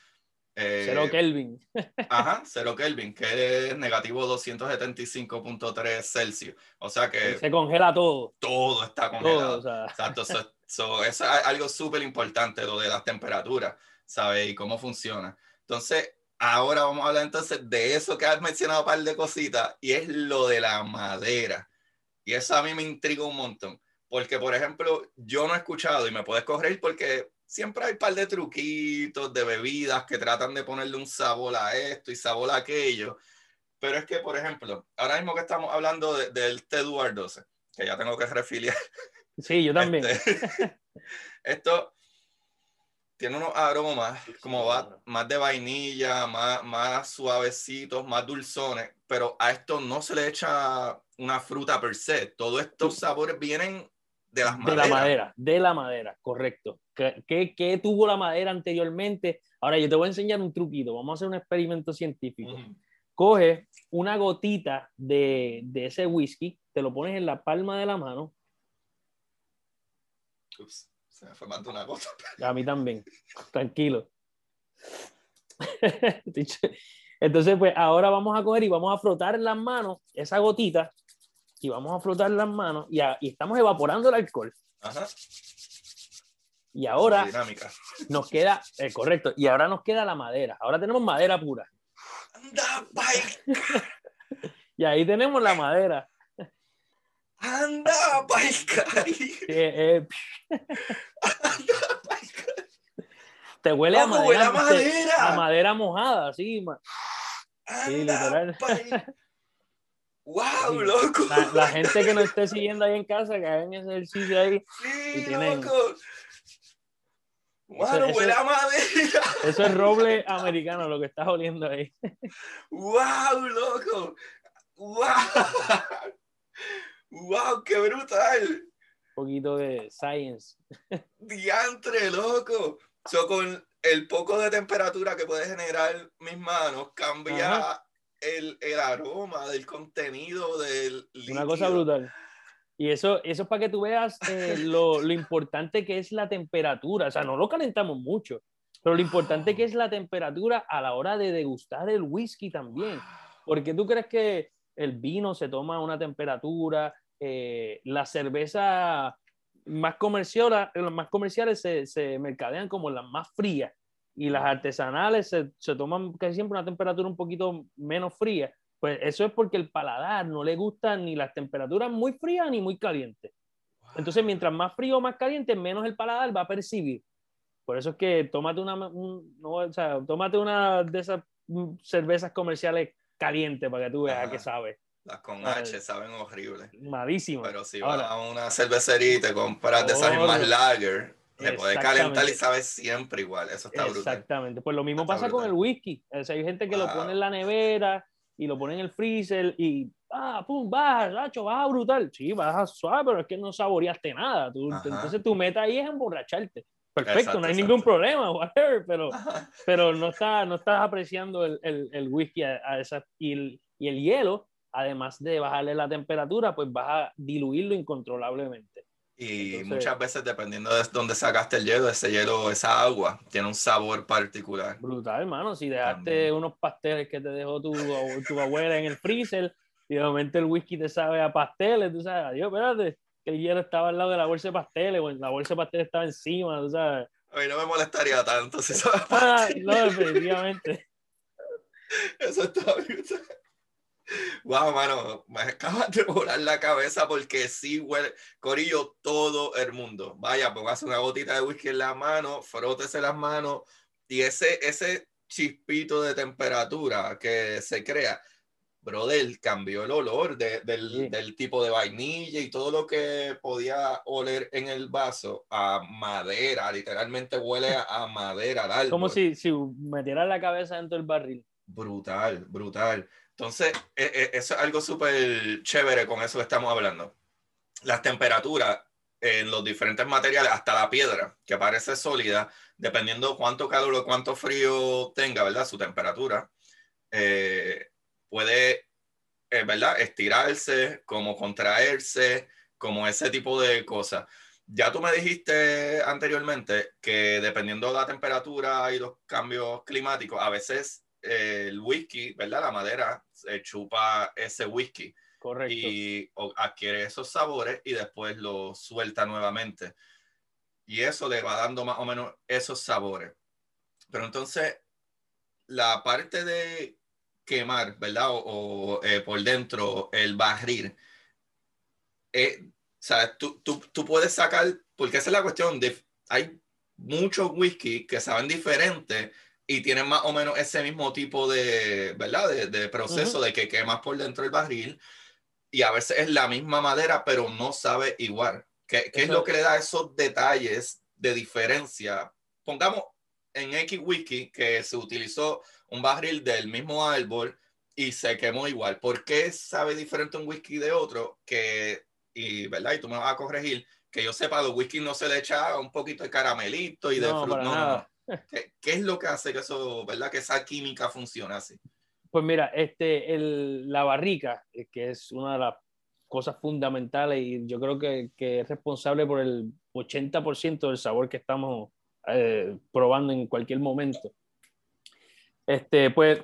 S2: Eh, cero Kelvin.
S1: ajá, cero Kelvin, que es negativo 275.3 Celsius. O sea que...
S2: Se congela todo.
S1: Todo está congelado. Exacto. eso es algo súper importante, lo de las temperaturas, ¿sabes? Y cómo funciona. Entonces, ahora vamos a hablar entonces de eso que has mencionado un par de cositas, y es lo de la madera. Y eso a mí me intriga un montón. Porque, por ejemplo, yo no he escuchado, y me puedes correr porque siempre hay un par de truquitos de bebidas que tratan de ponerle un sabor a esto y sabor a aquello. Pero es que, por ejemplo, ahora mismo que estamos hablando del té 12, que ya tengo que refiliar.
S2: Sí, yo también.
S1: Este, esto tiene unos aromas como va, más de vainilla, más, más suavecitos, más dulzones, pero a esto no se le echa una fruta per se. Todos estos sabores vienen de las
S2: De la madera, de la madera, correcto. ¿Qué, ¿Qué, tuvo la madera anteriormente? Ahora yo te voy a enseñar un truquito. Vamos a hacer un experimento científico. Coge una gotita de, de, ese whisky, te lo pones en la palma de la mano.
S1: Ups, se me fue más de una gota.
S2: A mí también. Tranquilo. Entonces, pues ahora vamos a coger y vamos a frotar en las manos esa gotita y vamos a flotar las manos y, estamos evaporando el alcohol. Ajá. Y ahora nos queda, eh, correcto, y ahora nos queda la madera. Ahora tenemos madera pura.
S1: Anda,
S2: y ahí tenemos la madera.
S1: Anda,
S2: eh, Te huele a madera, a madera mojada, sí.
S1: sí literal. ¡Wow, loco!
S2: La, gente que nos esté siguiendo ahí en casa, que hagan ese ejercicio ahí.
S1: Sí, loco. Bueno, huele a madera.
S2: Eso es roble americano, lo que estás oliendo ahí.
S1: ¡Wow, loco! ¡Wow! ¡Wow, qué brutal! Un
S2: poquito de science.
S1: Diantre, loco. So, con el poco de temperatura que puede generar mis manos, cambia el, el, aroma del contenido del líquido.
S2: Una cosa brutal. Y eso, eso es para que tú veas eh, lo, lo, importante que es la temperatura. O sea, no lo calentamos mucho, pero lo importante que es la temperatura a la hora de degustar el whisky también. Porque tú crees que el vino se toma a una temperatura, eh, la cerveza más comercial, las más comerciales se, mercadean como las más frías y las artesanales se, toman casi siempre una temperatura un poquito menos fría, pues eso es porque el paladar no le gustan ni las temperaturas muy frías ni muy calientes. Entonces, mientras más frío o más caliente, menos el paladar va a percibir. Por eso es que tómate una, no, o tómate una de esas cervezas comerciales calientes para que tú veas qué sabe.
S1: Las con H saben horrible.
S2: Malísimo.
S1: Pero si vas a una cervecería y te compras de esas más lager, te puede calentar y sabe siempre igual. Eso está brutal.
S2: Exactamente. Pues lo mismo pasa con el whisky. O sea, hay gente que lo pone en la nevera y lo pone en el freezer y ah, pum, baja, Nacho, baja brutal. Sí, baja suave, pero es que no saboreaste nada. Tú, entonces tu meta ahí es emborracharte. Perfecto, no hay ningún problema, whatever, pero, pero no, está, no estás apreciando el, el, el whisky a, esa, y, el, y el hielo, además de bajarle la temperatura, pues vas a diluirlo incontrolablemente.
S1: Y muchas veces, dependiendo de dónde sacaste el hielo, ese hielo, esa agua, tiene un sabor particular.
S2: Brutal, hermano. Si dejaste unos pasteles que te dejó tu, tu abuela en el freezer y de momento el whisky te sabe a pasteles, tú sabes, adiós, espérate, que el hielo estaba al lado de la bolsa de pasteles, o la bolsa de pasteles estaba encima, tú sabes.
S1: A mí no me molestaría tanto si sabe
S2: ah, No, definitivamente.
S1: Eso está bien. Wow, mano, me acabas de volar la cabeza porque sí huele, Corillo, todo el mundo. Vaya, póngase una gotita de whisky en la mano, frótese las manos y ese, ese chispito de temperatura que se crea brother, cambió el olor del, tipo de vainilla y todo lo que podía oler en el vaso a madera, literalmente huele a, madera. Al
S2: Como si, si metiera la cabeza dentro del barril.
S1: Brutal, brutal. Entonces, e, e, eso es algo súper chévere con eso que estamos hablando. Las temperaturas en los diferentes materiales, hasta la piedra, que parece sólida, dependiendo cuánto calor o cuánto frío tenga, ¿verdad? Su temperatura. Eh, puede, eh, ¿verdad? Estirarse, como contraerse, como ese tipo de cosas. Ya tú me dijiste anteriormente que dependiendo de la temperatura y los cambios climáticos, a veces eh, el whisky, ¿verdad? La madera se chupa ese whisky.
S2: Correcto.
S1: Y adquiere esos sabores y después lo suelta nuevamente. Y eso le va dando más o menos esos sabores. Pero entonces, la parte de quemar, ¿verdad? O, eh, por dentro, el barril. Eh, o sea, tú, tú, tú, puedes sacar, porque esa es la cuestión, de, hay muchos whisky que saben diferente y tienen más o menos ese mismo tipo de, ¿verdad? De, de proceso de que quemas por dentro el barril y a veces es la misma madera, pero no sabe igual. ¿Qué, qué es lo que le da esos detalles de diferencia? Pongamos en X Whisky que se utilizó un barril del mismo árbol y se quemó igual. ¿Por qué sabe diferente un whisky de otro? Que, y, ¿verdad? Y tú me vas a corregir, que yo sepa, los whisky no se le echa un poquito de caramelito y de
S2: no, No,
S1: ¿Qué, ¿Qué, es lo que hace que eso, ¿verdad? Que esa química funcione así.
S2: Pues mira, este, el, la barrica, eh, que es una de las cosas fundamentales y yo creo que, que es responsable por el 80% del sabor que estamos eh, probando en cualquier momento. Este, pues,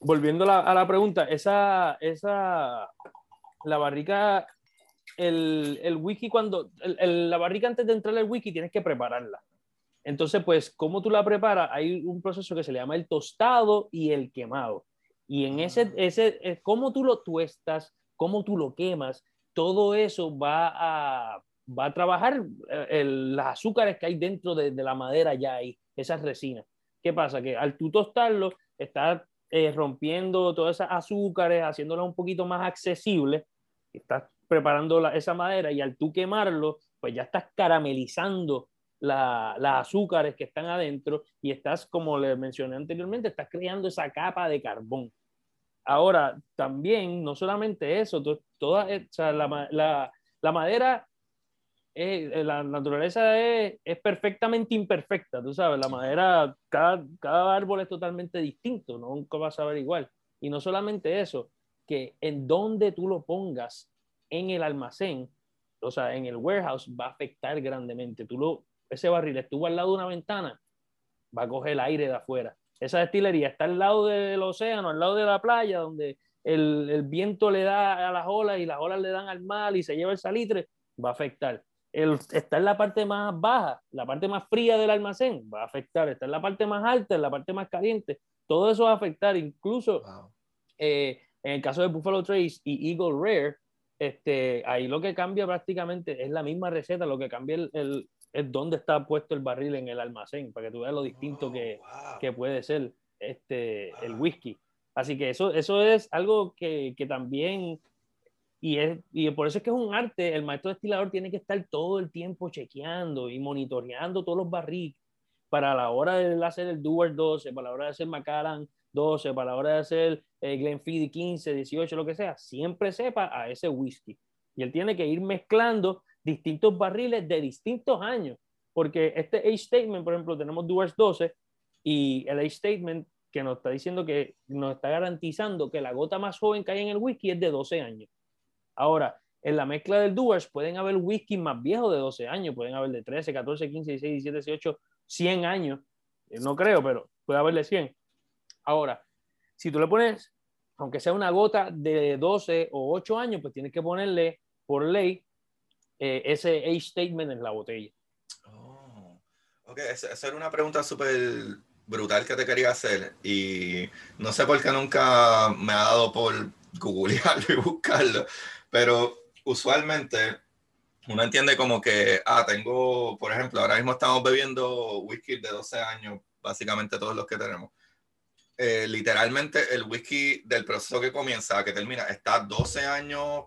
S2: volviendo a la, pregunta, esa, esa, la barrica, el, el wiki cuando, el, la barrica antes de entrar al wiki tienes que prepararla. Entonces, pues, ¿cómo tú la preparas? Hay un proceso que se le llama el tostado y el quemado. Y en ese, ah. ese eh, cómo tú lo tuestas, cómo tú lo quemas, todo eso va a, va a trabajar eh, las azúcares que hay dentro de, de la madera ya ahí, esas resinas. ¿Qué pasa? Que al tú tostarlo, estás eh, rompiendo todas esas azúcares, haciéndolas un poquito más accesibles, estás preparando esa madera y al tú quemarlo, pues ya estás caramelizando las azúcares que están adentro y estás, como le mencioné anteriormente, estás creando esa capa de carbón. Ahora, también, no solamente eso, toda, la, la, la madera eh, la naturaleza es, es, perfectamente imperfecta, tú sabes, la madera, cada, cada árbol es totalmente distinto, nunca vas a ver igual. Y no solamente eso, que en donde tú lo pongas en el almacén, o sea, en el warehouse, va a afectar grandemente. Tú lo, ese barril estuvo al lado de una ventana, va a coger el aire de afuera. Esa destilería está al lado del océano, al lado de la playa, donde el, el viento le da a las olas y las olas le dan al mar y se lleva el salitre, va a afectar el, está en la parte más baja, la parte más fría del almacén, va a afectar, está en la parte más alta, en la parte más caliente, todo eso va a afectar, incluso eh, en el caso de Buffalo Trace y Eagle Rare, este, ahí lo que cambia prácticamente es la misma receta, lo que cambia el, el, es dónde está puesto el barril en el almacén, para que tú veas lo distinto oh, que, que, puede ser este, el whisky. Así que eso, eso es algo que, que también y, es, y por eso es que es un arte, el maestro destilador tiene que estar todo el tiempo chequeando y monitoreando todos los barriles para la hora de hacer el Duer 12, para la hora de hacer Macallan 12, para la hora de hacer el Glenfiddich 15, 18, lo que sea, siempre sepa a ese whisky. Y él tiene que ir mezclando distintos barriles de distintos años, porque este age statement, por ejemplo, tenemos Duers 12 y el age statement que nos está diciendo que nos está garantizando que la gota más joven que hay en el whisky es de 12 años. Ahora, en la mezcla del Doers pueden haber whisky más viejos de 12 años, pueden haber de 13, 14, 15, 16, 17, 18, 100 años. Eh, no creo, pero puede haber de 100. Ahora, si tú le pones, aunque sea una gota de 12 o 8 años, pues tienes que ponerle por ley eh, ese age statement en la botella.
S1: Oh, ok, esa era una pregunta súper brutal que te quería hacer y no sé por qué nunca me ha dado por googlearlo y buscarlo. Pero usualmente uno entiende como que, ah, tengo, por ejemplo, ahora mismo estamos bebiendo whisky de 12 años, básicamente todos los que tenemos. eh, literalmente el whisky del proceso que comienza a que termina, ¿está 12 años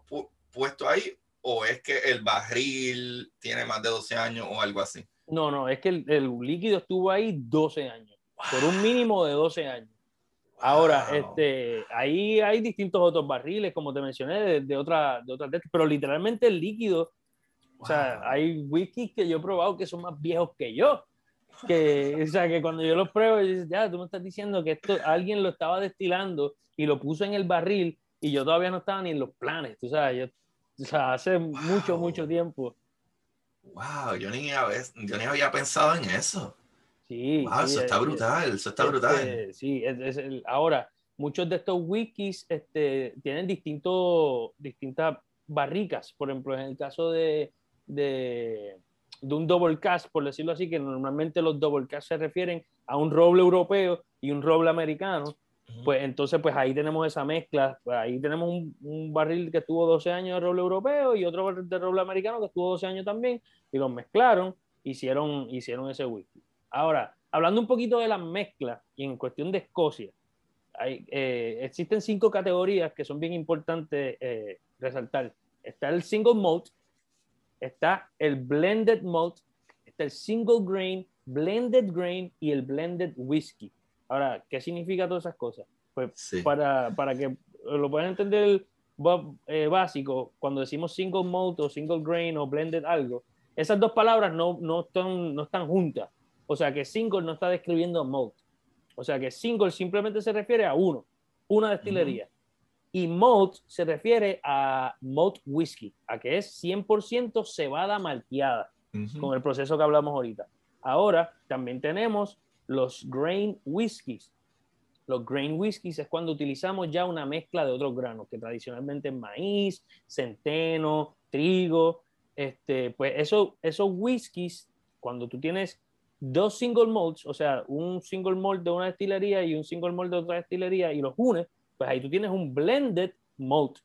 S1: puesto ahí o es que el barril tiene más de 12 años o algo así?
S2: No, no, es que el, líquido estuvo ahí 12 años, por un mínimo de 12 años. Ahora, este, ahí hay distintos otros barriles, como te mencioné, de, de otra, de otra, pero literalmente el líquido, o sea, hay whiskies que yo he probado que son más viejos que yo que, o sea, que cuando yo los pruebo, y dices, ya, tú me estás diciendo que esto alguien lo estaba destilando y lo puso en el barril y yo todavía no estaba ni en los planes, tú sabes, yo, o sea, hace mucho, mucho tiempo.
S1: Wow, yo ni, había, yo ni había pensado en eso.
S2: Sí.
S1: Wow, eso está brutal, eso está brutal.
S2: Sí, es, ahora, muchos de estos wikis este, tienen distintos, distintas barricas, por ejemplo, en el caso de, de de un double cast, por decirlo así, que normalmente los double cast se refieren a un roble europeo y un roble americano, pues entonces pues ahí tenemos esa mezcla, pues, ahí tenemos un, barril que estuvo 12 años de roble europeo y otro barril de roble americano que estuvo 12 años también, y los mezclaron, hicieron, hicieron ese whisky. Ahora, hablando un poquito de la mezcla y en cuestión de Escocia, hay, eh, existen cinco categorías que son bien importantes eh, resaltar. Está el single malt, está el blended malt, está el single grain, blended grain y el blended whiskey. Ahora, ¿qué significa todas esas cosas? Pues para, para, que lo puedan entender eh, básico, cuando decimos single malt o single grain o blended algo, esas dos palabras no, no, están, no están juntas. O sea que single no está describiendo malt. O sea que single simplemente se refiere a uno, una destilería. Y malt se refiere a malt whisky, a que es 100% cebada malteada, con el proceso que hablamos ahorita. Ahora también tenemos los grain whiskies. Los grain whiskies es cuando utilizamos ya una mezcla de otros granos, que tradicionalmente es maíz, centeno, trigo. Este, pues eso, esos whiskies, cuando tú tienes dos single malts, o sea, un single malt de una destilería y un single malt de otra destilería, y los unes, pues ahí tú tienes un blended malt.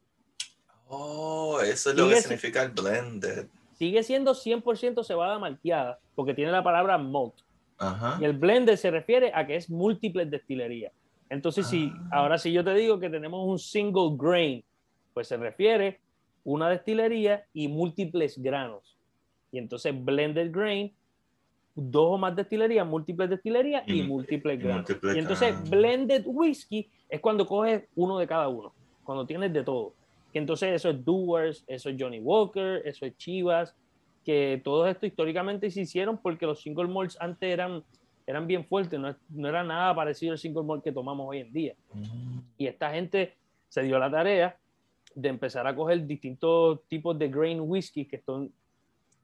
S1: Oh, eso es lo que significa el blended.
S2: Sigue siendo 100% cebada malteada, porque tiene la palabra malt. Y el blended se refiere a que es múltiple destilería. Entonces, si ah. ahora si yo te digo que tenemos un single grain, pues se refiere una destilería y múltiples granos. Y entonces blended grain dos o más destilerías, múltiples destilerías y, múltiples granos. y entonces blended whisky es cuando coges uno de cada uno, cuando tienes de todo. Que entonces eso es Doers, eso es Johnny Walker, eso es Chivas, que todo esto históricamente se hicieron porque los single malts antes eran, eran bien fuertes, no, no era nada parecido al single malt que tomamos hoy en día. Mm. Y esta gente se dio la tarea de empezar a coger distintos tipos de grain whisky que son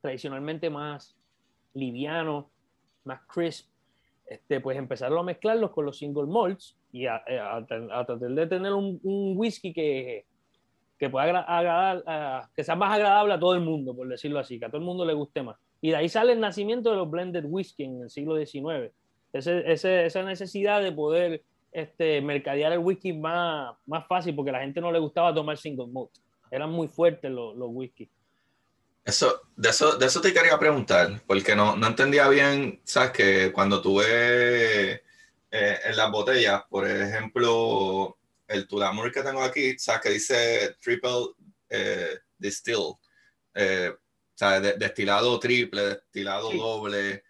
S2: tradicionalmente más liviano, más crisp, este, pues empezarlo a mezclarlos con los single malts y a, eh, tratar de tener un, whisky que, que pueda agradar, que sea más agradable a todo el mundo, por decirlo así, que a todo el mundo le guste más. Y de ahí sale el nacimiento de los blended whisky en el siglo XIX. esa necesidad de poder este, mercadear el whisky más, más fácil porque a la gente no le gustaba tomar single malt. Eran muy fuertes los, los whisky.
S1: Eso, de, eso, de eso te quería preguntar, porque no, no entendía bien, sabes, que cuando tuve eh, en las botellas, por ejemplo, el Tulamur que tengo aquí, sabes, que dice triple eh, distill, eh, destilado triple, destilado doble.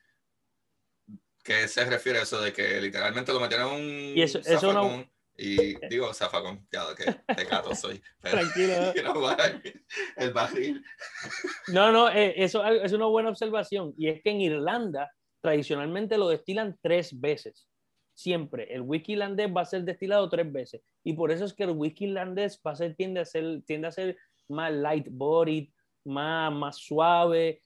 S1: ¿Qué se refiere a eso de que literalmente lo metieron en un
S2: y eso, eso no,
S1: y digo, zafacón, ya que pecato soy.
S2: Tranquilo.
S1: el barril.
S2: No, no, eh, eso es una buena observación. Y es que en Irlanda tradicionalmente lo destilan tres veces. Siempre. El whisky irlandés va a ser destilado tres veces. Y por eso es que el whisky irlandés va a ser, tiende, a ser, tiende a ser más light bodied, más, más suave,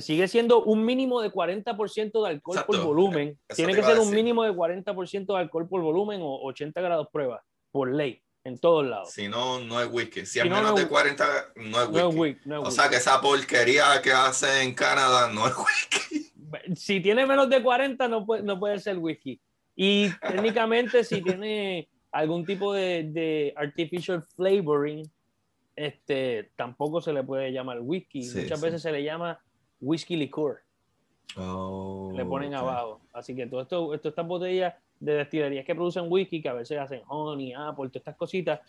S2: sigue siendo un mínimo de 40% de alcohol por volumen. Tiene que ser un mínimo de 40% de alcohol por volumen o 80 grados prueba, por ley, en todos lados.
S1: Si no, no es whisky. Si, es menos de 40, no es whisky. o sea que esa porquería que hace en Canadá no es whisky.
S2: Si tiene menos de 40, no puede, no puede ser whisky. Y técnicamente, si tiene algún tipo de, de artificial flavoring, este, tampoco se le puede llamar whisky. Muchas veces se le llama whisky licor.
S1: Oh,
S2: le ponen abajo. Así que todo esto, esto estas botellas de destilerías que producen whisky, que a veces hacen honey, apple, todas estas cositas,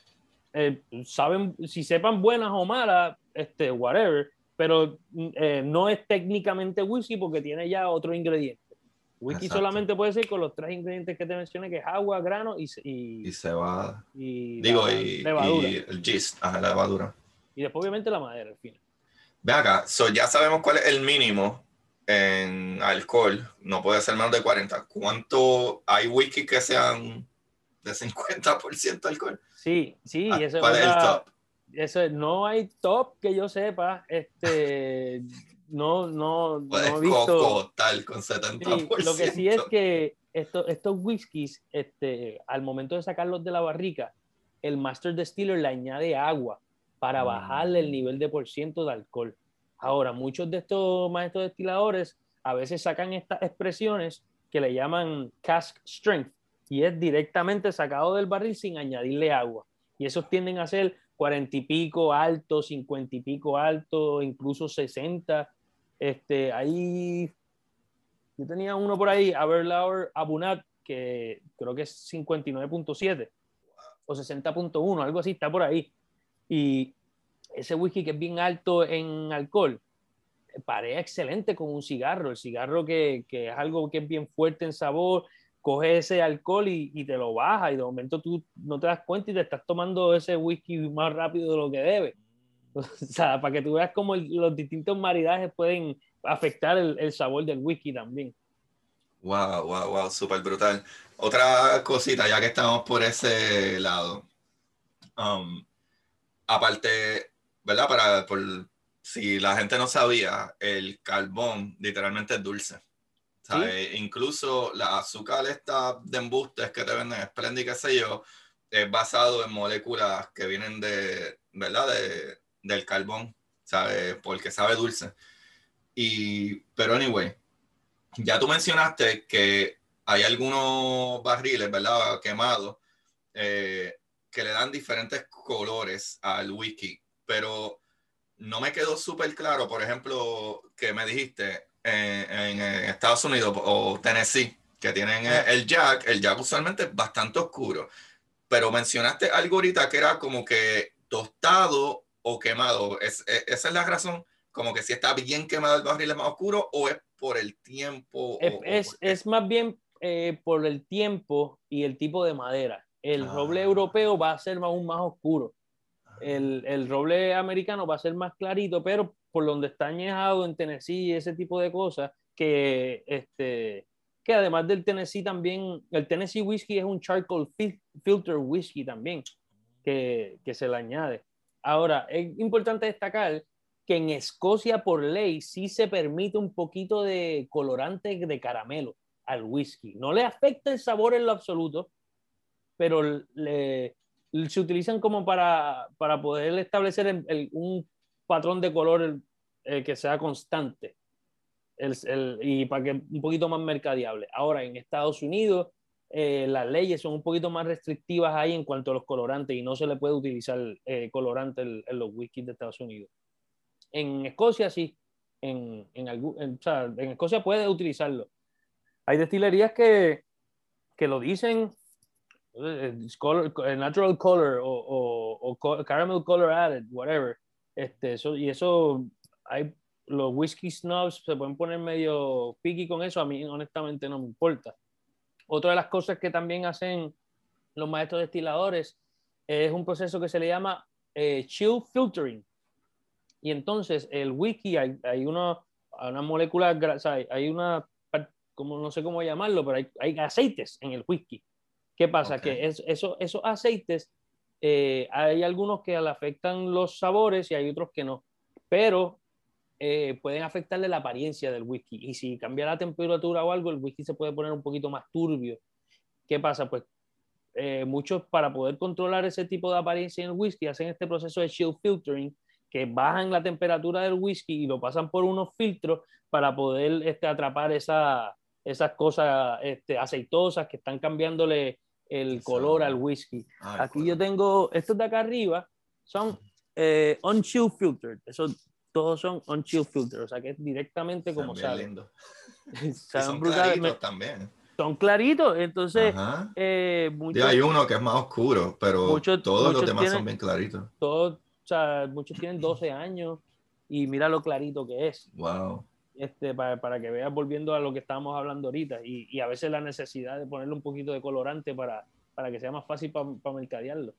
S2: eh, saben, si sepan buenas o malas, este, whatever, pero eh, no es técnicamente whisky porque tiene ya otro ingrediente. Whisky solamente puede ser con los tres ingredientes que te mencioné, que es agua, grano y,
S1: y, y cebada. Y Digo, y, el gist, la levadura.
S2: Y después obviamente la madera al final.
S1: Ve acá, so ya sabemos cuál es el mínimo en alcohol, no puede ser menos de 40. ¿Cuánto hay whisky que sean de 50% alcohol?
S2: Sí, sí, ah,
S1: eso ¿Cuál es, el top?
S2: Eso, no hay top que yo sepa. Este, no, no, no
S1: he visto. tal con 70%.
S2: lo que sí es que estos, estos whiskies, este, al momento de sacarlos de la barrica, el Master Distiller le añade agua para mm. bajarle el nivel de por ciento de alcohol. Ahora, muchos de estos maestros destiladores a veces sacan estas expresiones que le llaman cask strength y es directamente sacado del barril sin añadirle agua. Y esos tienden a ser cuarenta y pico alto, cincuenta y pico alto, incluso 60. Este, ahí yo tenía uno por ahí, Aberlour Abunat, que creo que es 59.7 o 60.1, algo así, está por ahí. Y ese whisky que es bien alto en alcohol, parea excelente con un cigarro. El cigarro que, que, es algo que es bien fuerte en sabor, coge ese alcohol y, y, te lo baja y de momento tú no te das cuenta y te estás tomando ese whisky más rápido de lo que debe. O sea, para que tú veas cómo los distintos maridajes pueden afectar el, el, sabor del whisky también.
S1: Wow, wow, wow, súper brutal. Otra cosita, ya que estamos por ese lado. Um, aparte, ¿verdad? Para, por, si la gente no sabía, el carbón literalmente es dulce. Incluso la azúcar esta de embustes que te venden, Splendid, qué sé yo, es basado en moléculas que vienen de, ¿verdad? De, del carbón, ¿sabes? Porque sabe dulce. Y, pero anyway, ya tú mencionaste que hay algunos barriles, ¿verdad? Quemados, eh, que le dan diferentes colores al whisky, pero no me quedó súper claro, por ejemplo, que me dijiste eh, en, Estados Unidos o Tennessee, que tienen el, jack, el jack usualmente es bastante oscuro, pero mencionaste algo ahorita que era como que tostado o quemado, ¿Es, esa es la razón, como que si está bien quemado el barril es más oscuro o es por el tiempo.
S2: Es, es, más bien eh, por el tiempo y el tipo de madera el ah. roble europeo va a ser aún más oscuro. Ah. El, el, roble americano va a ser más clarito, pero por donde está añejado en Tennessee y ese tipo de cosas, que, este, que además del Tennessee también, el Tennessee whiskey es un charcoal filter whiskey también, que, que se le añade. Ahora, es importante destacar que en Escocia por ley sí se permite un poquito de colorante de caramelo al whisky. No le afecta el sabor en lo absoluto, pero le, se utilizan como para, para poder establecer un patrón de color que sea constante el, y para que un poquito más mercadeable. Ahora, en Estados Unidos, eh, las leyes son un poquito más restrictivas ahí en cuanto a los colorantes y no se le puede utilizar eh, colorante en, los whiskies de Estados Unidos. En Escocia sí, en, en, en, o sea, en Escocia puede utilizarlo. Hay destilerías que, que lo dicen natural color o, caramel color added, whatever. Este, eso, y eso, hay, los whisky snobs se pueden poner medio picky con eso, a mí honestamente no me importa. Otra de las cosas que también hacen los maestros destiladores es un proceso que se le llama eh, chill filtering. Y entonces el whisky, hay, hay una, una molécula, hay una, como, no sé cómo llamarlo, pero hay, hay aceites en el whisky ¿Qué pasa? Que es, eso, esos aceites, eh, hay algunos que le afectan los sabores y hay otros que no, pero eh, pueden afectarle la apariencia del whisky. Y si cambia la temperatura o algo, el whisky se puede poner un poquito más turbio. ¿Qué pasa? Pues eh, muchos para poder controlar ese tipo de apariencia en el whisky hacen este proceso de chill filtering, que bajan la temperatura del whisky y lo pasan por unos filtros para poder este, atrapar esa, esas cosas este, aceitosas que están cambiándole el color al whisky. Aquí yo tengo, estos de acá arriba son eh, on-chill filtered. Eso, todos son on-chill filtered, o sea que es directamente como sale.
S1: son brutales. también.
S2: son claritos. Entonces,
S1: eh, hay uno que es más oscuro, pero todos los demás son bien claritos.
S2: Todos, o sea, muchos tienen 12 años y mira lo clarito que es.
S1: Wow.
S2: Este, para, para que veas, volviendo a lo que estábamos hablando ahorita, y, y, a veces la necesidad de ponerle un poquito de colorante para, para que sea más fácil para mercadearlo.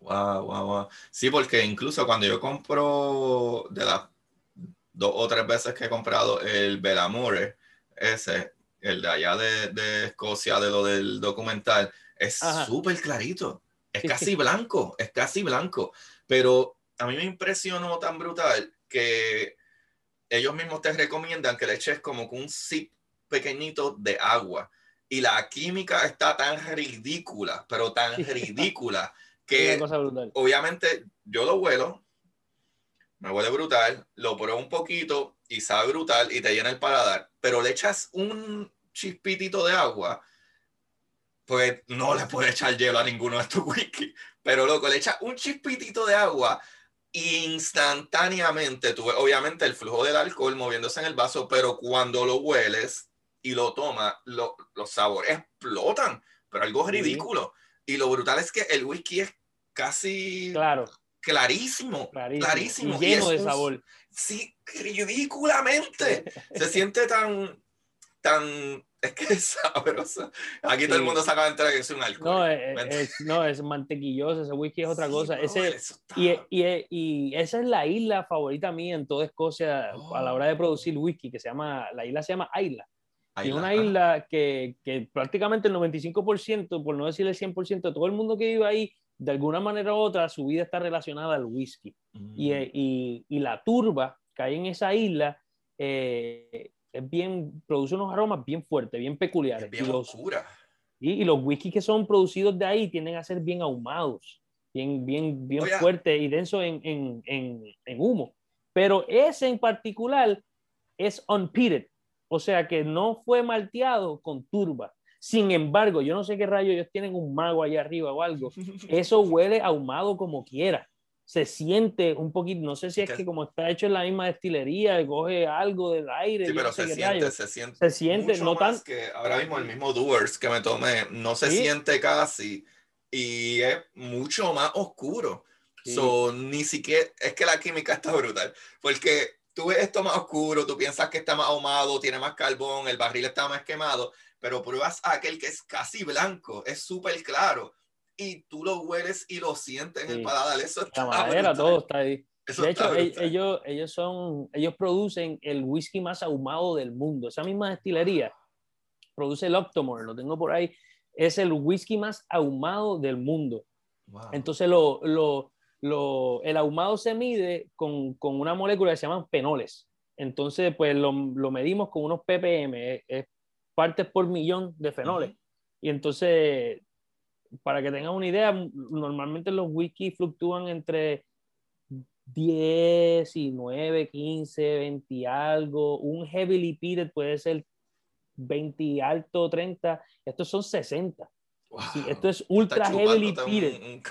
S1: Wow, wow, wow. Sí, porque incluso cuando yo compro de las dos o tres veces que he comprado el Belamore, ese, el de allá de, de Escocia, de lo del documental, es súper clarito. Es casi blanco, es casi blanco. Pero a mí me impresionó tan brutal que ellos mismos te recomiendan que le eches como un zip pequeñito de agua. Y la química está tan ridícula, pero tan ridícula, que obviamente yo lo huelo, me huele brutal, lo pruebo un poquito y sabe brutal y te llena el paladar, pero le echas un chispitito de agua, pues no le puedes echar hielo a ninguno de estos whisky, pero loco, le echas un chispitito de agua instantáneamente, tú obviamente el flujo del alcohol moviéndose en el vaso, pero cuando lo hueles y lo tomas, los sabores explotan, pero algo ridículo. Y lo brutal es que el whisky es casi
S2: claro.
S1: clarísimo, clarísimo.
S2: lleno de sabor.
S1: Sí, ridículamente. Se siente tan, tan, es que es sabroso. Aquí todo el mundo saca de entrar que es un alcohol.
S2: No, es, no, es mantequilloso, ese whisky es otra cosa. ese, y, y, y, esa es la isla favorita mía en toda Escocia a la hora de producir whisky, que se llama, la isla se llama Isla. Y una isla que, que, prácticamente el 95%, por no decir el 100%, de todo el mundo que vive ahí, de alguna manera u otra, su vida está relacionada al whisky. Y, mm. y, y, la turba que hay en esa isla eh, es bien, produce unos aromas bien fuertes, bien peculiares.
S1: bien
S2: y los,
S1: y,
S2: y, los whisky que son producidos de ahí tienden a ser bien ahumados, bien, bien, bien fuertes y densos en, en, en, en humo. Pero ese en particular es unpeated o sea que no fue malteado con turba. Sin embargo, yo no sé qué rayo ellos tienen un mago allá arriba o algo. Eso huele ahumado como quiera. Se siente un poquito, no sé si es que como está hecho en la misma destilería, coge algo del aire.
S1: Sí, pero se, siente, se siente, se
S2: siente. no tan...
S1: que ahora mismo el mismo Doers que me tomé no se siente casi y es mucho más oscuro. ni siquiera, es que la química está brutal, porque tú ves esto más oscuro, tú piensas que está más ahumado, tiene más carbón, el barril está más quemado, pero pruebas aquel que es casi blanco, es súper claro, y tú lo hueles y lo sientes en el paladar. Eso está
S2: La madera, todo está ahí. de hecho, ellos, ellos, son, ellos producen el whisky más ahumado del mundo. Esa misma destilería produce el Octomore, lo tengo por ahí, es el whisky más ahumado del mundo. Entonces lo, lo, lo, el ahumado se mide con, con, una molécula que se llaman fenoles. Entonces, pues lo, lo medimos con unos ppm, es, partes por millón de fenoles. Y entonces, para que tengan una idea, normalmente los whisky fluctúan entre 10 y 9, 15, 20 y algo. Un heavily peated puede ser 20 alto, 30. Estos son 60 esto es ultra heavily peated.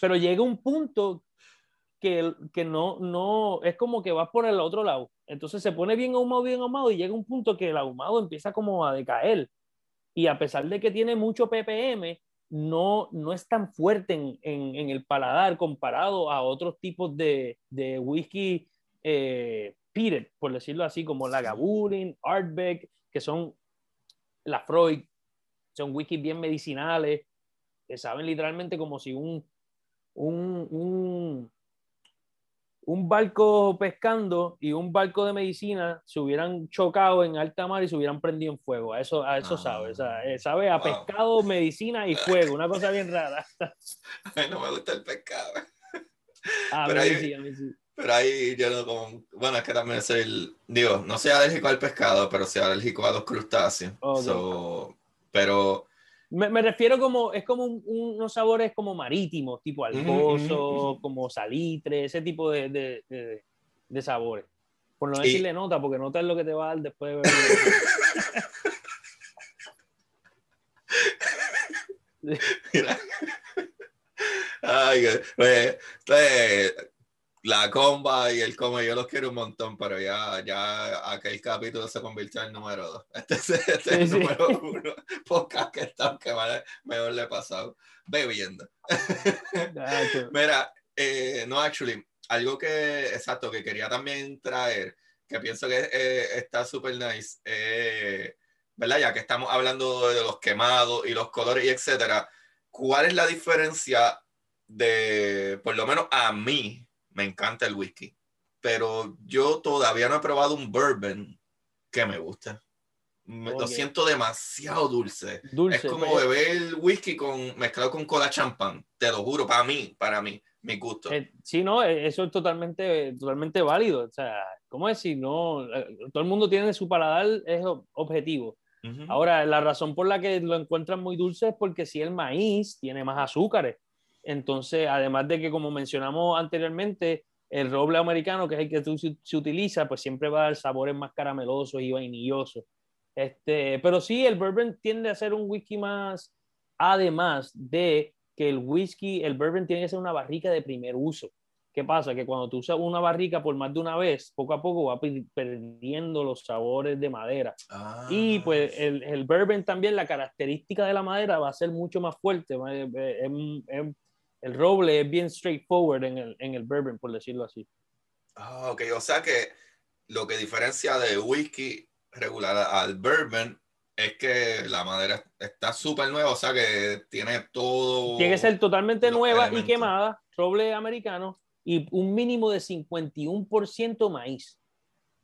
S2: Pero llega un punto que, que no, no, es como que vas por el otro lado. Entonces se pone bien ahumado, bien ahumado y llega un punto que el ahumado empieza como a decaer. Y a pesar de que tiene mucho ppm, no, no es tan fuerte en, en, en el paladar comparado a otros tipos de, de whisky eh, peated, por decirlo así, como la Gabulin, Artbeck, que son la Freud, son whiskies bien medicinales, que saben literalmente como si un, un, un, barco pescando y un barco de medicina se hubieran chocado en alta mar y se hubieran prendido en fuego. A eso, a eso ah, sabe. Eh, sabe a pescado, medicina y fuego. Una cosa bien rara.
S1: no me gusta el pescado.
S2: Ah, pero, ahí, sí, a mí sí.
S1: pero ahí yo no como. Bueno, es que también soy. Digo, no soy alérgico al pescado, pero soy alérgico a los crustáceos. Pero...
S2: Me, me, refiero como, es como unos sabores como marítimos, tipo alcoso, como salitre, ese tipo de, de, de, sabores. Por no decirle nota, porque nota es lo que te va a dar después de beber.
S1: Ay, pues, pues, la comba y el come, yo los quiero un montón, pero ya, ya aquel capítulo se convirtió en número dos. Este es, este el número uno podcast que está, que mejor le he pasado bebiendo. Mira, eh, no, actually, algo que, exacto, que quería también traer, que pienso que eh, está súper nice, eh, ¿verdad? Ya que estamos hablando de los quemados y los colores y etcétera, ¿cuál es la diferencia de, por lo menos a mí, me encanta el whisky, pero yo todavía no he probado un bourbon que me guste. Lo siento demasiado dulce. es como pues, beber whisky con, mezclado con cola champán, te lo juro, para mí, para mí, mi gusto.
S2: Eh, sí, no, eh, eso es totalmente, totalmente válido. O sea, ¿cómo decir? No, eh, todo el mundo tiene su paladar, es objetivo. Ahora, la razón por la que lo encuentran muy dulce es porque si el maíz tiene más azúcares. Entonces, además de que, como mencionamos anteriormente, el roble americano, que es el que se, utiliza, pues siempre va a dar sabores más caramelosos y vainillosos. Este, pero sí, el bourbon tiende a ser un whisky más, además de que el whisky, el bourbon tiene que ser una barrica de primer uso. ¿Qué pasa? Que cuando tú usas una barrica por más de una vez, poco a poco va perdiendo los sabores de madera. y pues ah. el, el, bourbon también, la característica de la madera va a ser mucho más fuerte el roble es bien straightforward en el, en el bourbon, por decirlo así.
S1: Ah, ok, o sea que lo que diferencia de whisky regular al bourbon es que la madera está súper nueva, o sea que tiene todo.
S2: Tiene que ser totalmente nueva y quemada, roble americano, y un mínimo de 51% maíz.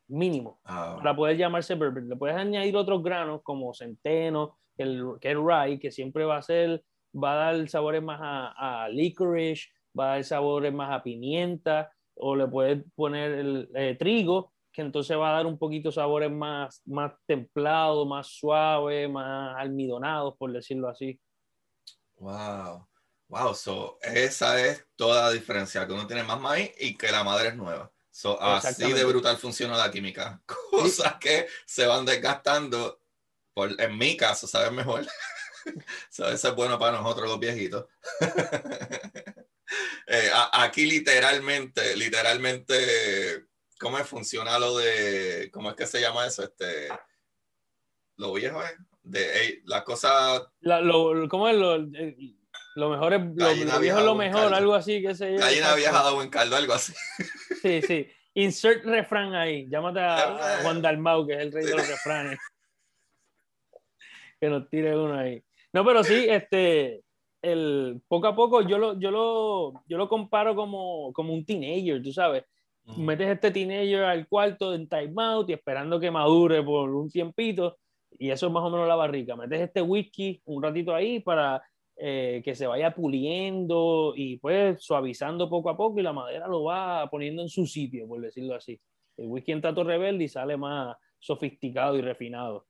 S2: Mínimo. Ah. Para poder llamarse bourbon. Le puedes añadir otros granos como centeno, el, que el rye, que siempre va a ser va a dar sabores más a, licorice, va a dar sabores más a pimienta, o le puedes poner el eh, trigo, que entonces va a dar un poquito sabores más, más templados, más suaves, más almidonados, por decirlo así.
S1: Wow. Wow, so esa es toda la diferencia, que uno tiene más maíz y que la madre es nueva. So, así de brutal funciona la química. Cosas que se van desgastando, por, en mi caso, saben mejor. eso es bueno para nosotros los viejitos. Eh, aquí literalmente, literalmente, ¿cómo funciona lo de, cómo es que se llama eso? Este, lo viejo es, de la cosa...
S2: lo, ¿Cómo es lo, lo mejor es, lo, viejo es lo mejor, algo así que se
S1: llama. Gallina vieja de buen caldo, algo así.
S2: Sí, sí. Insert refrán ahí. Llámate a, Juan Dalmau, que es el rey de los refranes. que nos tire uno ahí. No, pero sí, este, el, poco a poco yo lo, yo lo, yo lo comparo como, como un teenager, tú sabes. Metes este teenager al cuarto en timeout y esperando que madure por un tiempito, y eso es más o menos la barrica. Metes este whisky un ratito ahí para eh, que se vaya puliendo y pues suavizando poco a poco y la madera lo va poniendo en su sitio, por decirlo así. El whisky en trato rebelde y sale más sofisticado y refinado.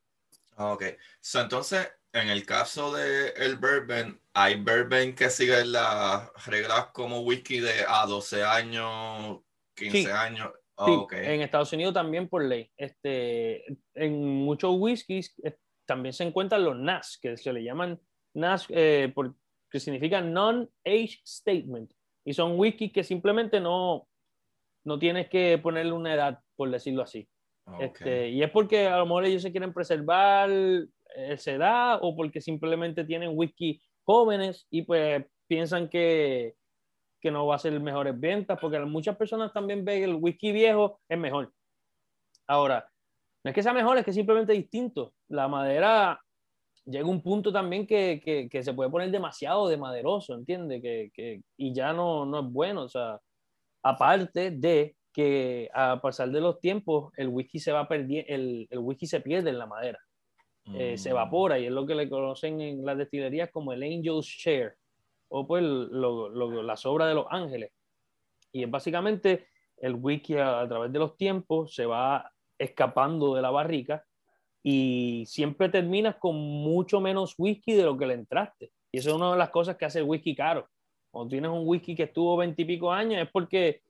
S1: Ah, ok. So, entonces, en el caso de el bourbon, hay bourbon que siguen las reglas como whisky de a 12 años, 15 años.
S2: Oh, En Estados Unidos también por ley. Este, en muchos whiskies eh, también se encuentran los NAS, que se le llaman NAS, eh, que significa Non-Age Statement. Y son whiskies que simplemente no, no tienes que ponerle una edad, por decirlo así. Este, y es porque a lo mejor ellos se quieren preservar esa edad o porque simplemente tienen whisky jóvenes y pues piensan que, que no va a ser mejores ventas, porque muchas personas también ven que el whisky viejo es mejor. Ahora, no es que sea mejor, es que simplemente distinto. La madera llega un punto también que, que, se puede poner demasiado de maderoso, ¿entiendes? Que, que, y ya no, no es bueno. O sea, aparte de que a pasar de los tiempos el whisky se va perdiendo, el whisky se pierde en la madera. Eh, se mm. evapora y es lo que le conocen en las destilerías como el Angel's Share o pues lo, lo, la sobra de los ángeles. Y es básicamente el whisky a, través de los tiempos se va escapando de la barrica y siempre terminas con mucho menos whisky de lo que le entraste. Y eso es una de las cosas que hace el whisky caro. Cuando tienes un whisky que estuvo veintipico años es porque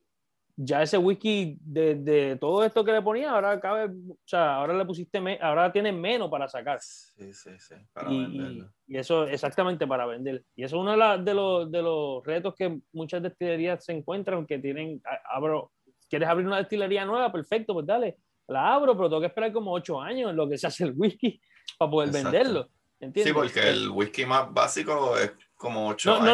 S2: ya ese whisky de, de, todo esto que le ponía, ahora cabe, o sea, ahora le pusiste, ahora tiene menos para sacar.
S1: Sí, sí, sí, para
S2: y,
S1: venderlo.
S2: Y, eso, exactamente, para vender. Y eso es uno de, la, de, los, de los retos que muchas destilerías se encuentran, que tienen, abro, quieres abrir una destilería nueva, perfecto, pues dale, la abro, pero tengo que esperar como ocho años en lo que se hace el whisky para poder venderlo. ¿entiendes?
S1: Sí, porque el whisky más básico es como ocho
S2: no,
S1: años.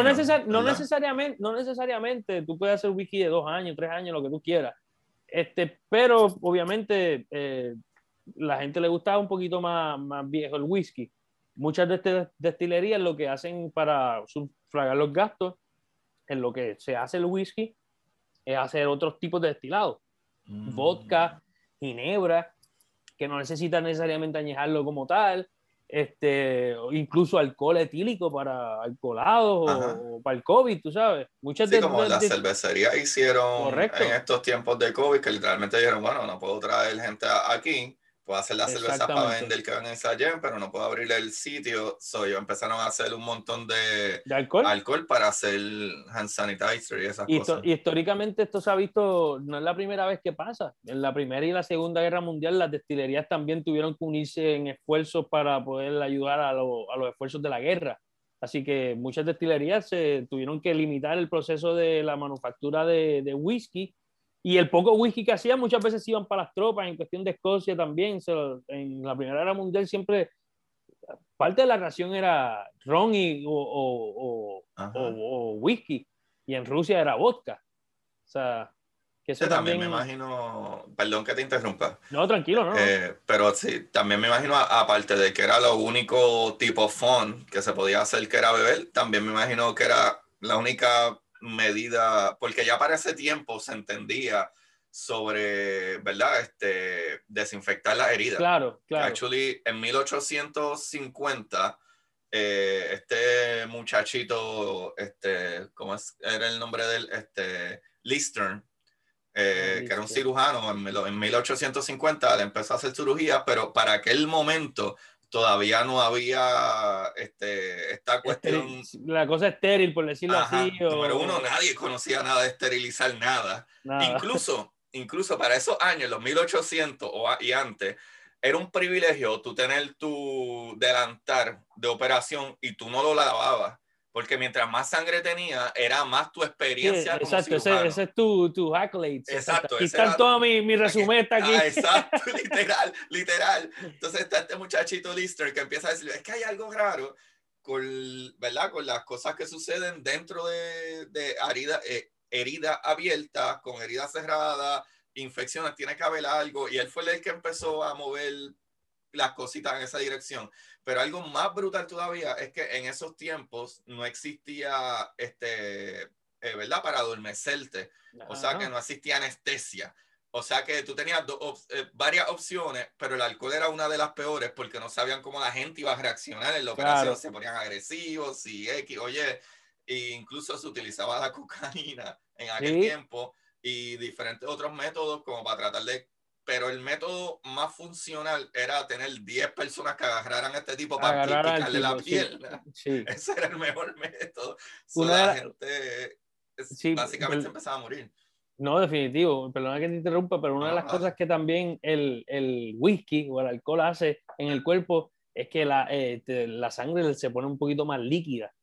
S2: No, necesariamente, no necesariamente tú puedes hacer whisky de dos años, tres años, lo que tú quieras. Este, pero obviamente eh, la gente le gusta un poquito más, más viejo el whisky. Muchas de estas destilerías lo que hacen para sufragar los gastos en lo que se hace el whisky es hacer otros tipos de destilados.
S1: Mm.
S2: Vodka, ginebra, que no necesitan necesariamente añejarlo como tal este, incluso alcohol etílico para alcoholados o, para el COVID, tú sabes.
S1: Muchas sí, como las cervecerías hicieron en estos tiempos de COVID, que literalmente dijeron, bueno, no puedo traer gente aquí, puedo hacer la cerveza para vender que van a ensayar, pero no puedo abrir el sitio. So, ellos empezaron a hacer un montón de,
S2: alcohol?
S1: alcohol? para hacer hand sanitizer y esas cosas.
S2: Y históricamente esto se ha visto, no es la primera vez que pasa. En la Primera y la Segunda Guerra Mundial las destilerías también tuvieron que unirse en esfuerzos para poder ayudar a, a los esfuerzos de la guerra. Así que muchas destilerías se tuvieron que limitar el proceso de la manufactura de, de whisky y el poco whisky que hacían muchas veces iban para las tropas, en cuestión de Escocia también. en la Primera Guerra Mundial siempre parte de la ración era ron y, o, o, o, whisky, y en Rusia era vodka. O sea, que eso
S1: también, me imagino, perdón que te interrumpa.
S2: No, tranquilo, no.
S1: Eh, pero sí, también me imagino, aparte de que era lo único tipo fun que se podía hacer que era beber, también me imagino que era la única medida, porque ya para ese tiempo se entendía sobre, ¿verdad? Este, desinfectar las heridas.
S2: Claro, claro.
S1: Actually, en 1850, eh, este muchachito, este, ¿cómo es? era el nombre del Este, Listern, eh, ah, que era un cirujano, en, en 1850 le empezó a hacer cirugía, pero para aquel momento todavía no había este, esta cuestión.
S2: la cosa estéril, por decirlo así.
S1: Número uno, nadie conocía nada de esterilizar nada. Incluso, incluso para esos años, los 1800 o, y antes, era un privilegio tú tener tu delantar de operación y tú no lo lavabas. Porque mientras más sangre tenía, era más tu experiencia.
S2: exacto, ese, ese, es tu, tu accolades.
S1: Exacto.
S2: Aquí está todo mi, mi resumen, está aquí.
S1: Ah, exacto, literal, literal. Entonces está este muchachito Lister que empieza a decir, es que hay algo raro con, ¿verdad? con las cosas que suceden dentro de, de herida, eh, herida abierta, con herida cerrada, infecciones, tiene que haber algo. Y él fue el que empezó a mover las cositas en esa dirección. Pero algo más brutal todavía es que en esos tiempos no existía, este, eh, ¿verdad? Para adormecerte. O sea, que no existía anestesia. O sea que tú tenías eh, varias opciones, pero el alcohol era una de las peores porque no sabían cómo la gente iba a reaccionar en la operación. Se ponían agresivos y X, oye, e incluso se utilizaba la cocaína en aquel tiempo y diferentes otros métodos como para tratar de pero el método más funcional era tener 10 personas que agarraran a este tipo para picarle la pierna. Ese era el mejor método. la gente básicamente empezaba a morir.
S2: No, definitivo. Perdona que te interrumpa, pero una de las cosas que también el, el, whisky o el alcohol hace en el cuerpo es que la, eh, la sangre se pone un poquito más líquida,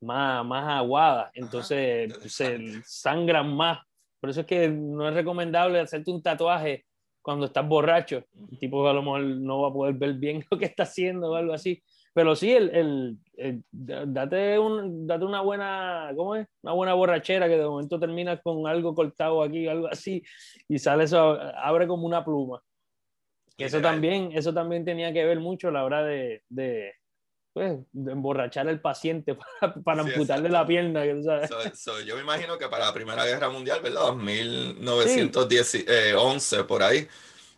S2: más, más aguada. Entonces se sangran más. Por eso es que no es recomendable hacerte un tatuaje cuando estás borracho. El tipo a lo mejor no va a poder ver bien lo que está haciendo o algo así. Pero sí, el, el, date, un, date una buena, ¿cómo es? Una buena borrachera que de momento terminas con algo cortado aquí, algo así, y sale eso, abre como una pluma. eso también, eso también tenía que ver mucho a la hora de, de, pues, emborrachar al paciente para, para amputarle la pierna.
S1: yo me imagino que para la Primera Guerra Mundial, ¿verdad? 1911, por ahí,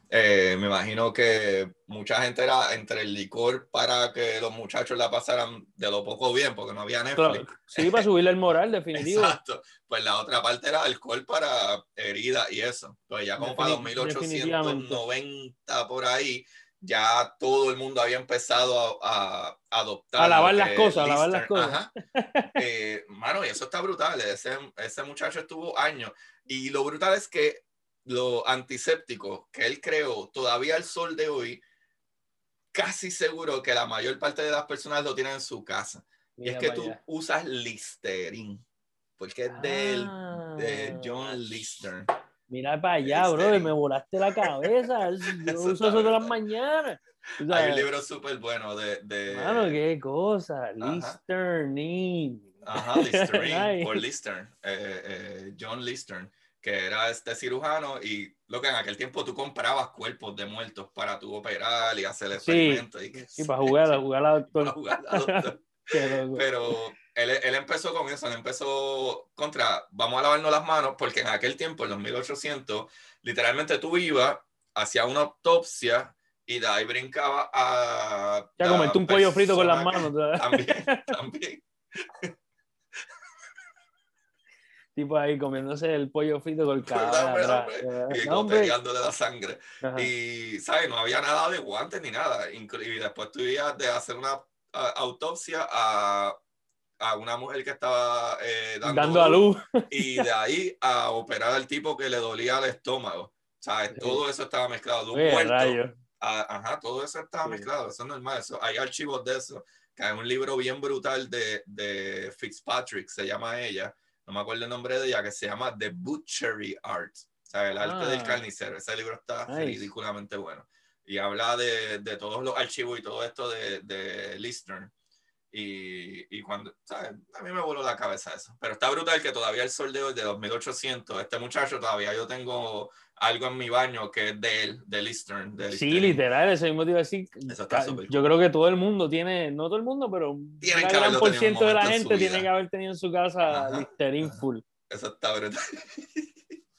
S1: eh, me imagino que mucha gente era entre el licor para que los muchachos la pasaran de lo poco bien, porque no había Netflix.
S2: Sí, para subirle el moral, definitivo.
S1: Exacto. Pues la otra parte era alcohol para heridas y eso. Pues ya como para 1890 por ahí, ya todo el mundo había empezado a, adoptar.
S2: A lavar las cosas, a lavar las cosas.
S1: Eh, mano, y eso está brutal. Ese, ese muchacho estuvo años. Y lo brutal es que lo antiséptico que él creó, todavía al sol de hoy, casi seguro que la mayor parte de las personas lo tienen en su casa. y es que tú usas Listerine, porque es de ah. John Lister.
S2: Mira para allá, bro, me volaste la cabeza. Yo uso eso todas las mañanas.
S1: Hay un libro súper bueno de, de...
S2: Mano, qué cosa. Listerine.
S1: Ajá, Listerine, por Lister. Eh, eh, John Lister que era este cirujano y lo que en aquel tiempo tú comprabas cuerpos de muertos para tu operar y hacer experimentos.
S2: Sí, y, para jugar, a jugar a doctor.
S1: Jugar a doctor. Pero él, él, empezó con eso, él empezó contra, vamos a lavarnos las manos, porque en aquel tiempo, en los 1800, literalmente tú ibas, hacía una autopsia y de ahí brincaba a...
S2: Ya comerte un pollo frito con las manos.
S1: También, también
S2: tipo ahí comiéndose el pollo frito con el cadáver
S1: y de la sangre. Y, ¿sabes? No había nada de guantes ni nada. Y después tuvimos de hacer una autopsia a, a, una mujer que estaba eh, dando,
S2: a luz.
S1: Y de ahí a operar al tipo que le dolía el estómago. ¿Sabes? Todo eso estaba mezclado. De un muerto. ajá, todo eso estaba mezclado. Eso es normal. Eso, hay archivos de eso. Que hay un libro bien brutal de, de Fitzpatrick, se llama ella no me acuerdo el nombre de ella, que se llama The Butchery Art, o sea, el arte del ah. carnicero. Ese libro está ridículamente bueno. Y habla de, de, todos los archivos y todo esto de, de Lister. Y, y, cuando, ¿sabes? A mí me voló la cabeza eso. Pero está brutal que todavía el sol de hoy, de 2800, este muchacho todavía yo tengo algo en mi baño que es de él, de Lister.
S2: Sí, literal, ese mismo te iba a decir. Yo creo que todo el mundo tiene, no todo el mundo, pero un gran por ciento de la gente tiene que haber tenido en su casa Listerine full.
S1: Eso está brutal.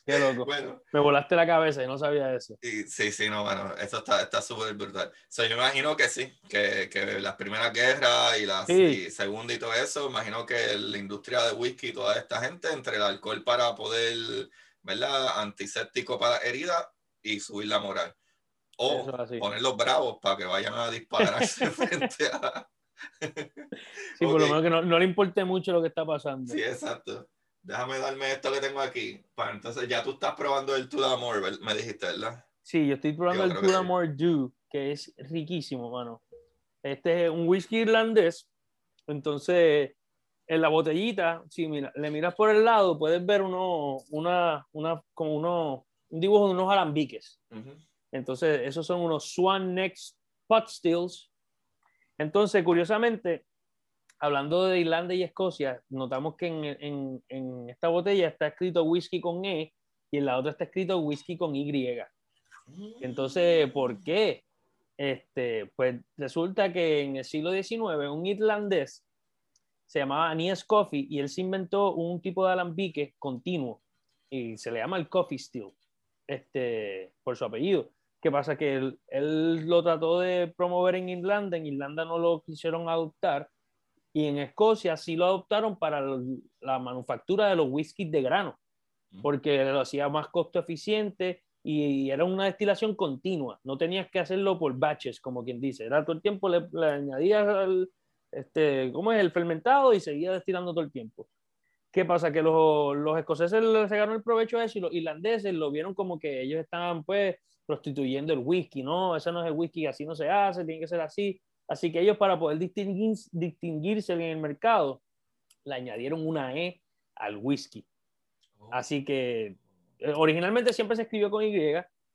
S2: Qué loco. Bueno, me volaste la cabeza y no sabía eso.
S1: Y, sí, sí, no, bueno, eso está súper brutal. O sea, yo imagino que sí, que, que las primeras guerras y la segunda y todo eso, imagino que la industria de whisky y toda esta gente, entre el alcohol para poder ¿verdad? Antiséptico para heridas y subir la moral. O ponerlos bravos para que vayan a dispararse frente a...
S2: sí, por lo menos que no, no, le importe mucho lo que está pasando.
S1: Sí, exacto. Déjame darme esto que tengo aquí. Para entonces, ya tú estás probando el Tudamore, me dijiste, ¿verdad?
S2: Sí, yo estoy probando el Tudamore Dew, que es riquísimo, mano. Este es un whisky irlandés. Entonces, en la botellita, si mira, le miras por el lado, puedes ver uno, una, una, como uno, un dibujo de unos alambiques. Entonces, esos son unos Swan Next Pot Stills. Entonces, curiosamente, hablando de Irlanda y Escocia, notamos que en, en, en, esta botella está escrito whisky con E y en la otra está escrito whisky con Y. Entonces, ¿por qué? Este, pues resulta que en el siglo XIX un irlandés se llamaba Aeneas Coffee y él se inventó un tipo de alambique continuo y se le llama el Coffee Still, este, por su apellido. ¿Qué pasa? Que él, él, lo trató de promover en Irlanda, en Irlanda no lo quisieron adoptar y en Escocia sí lo adoptaron para la manufactura de los whiskies de grano, porque lo hacía más costo eficiente y, era una destilación continua, no tenías que hacerlo por batches, como quien dice, era todo el tiempo le, le añadías al, este, ¿cómo es? El fermentado y seguía destilando todo el tiempo. ¿Qué pasa? Que los, los escoceses se ganó el provecho de eso y los irlandeses lo vieron como que ellos estaban pues prostituyendo el whisky, ¿no? Ese no es el whisky, así no se hace, tiene que ser así. Así que ellos para poder distinguir, distinguirse en el mercado, le añadieron una E al whisky. Oh. Así que eh, originalmente siempre se escribió con Y,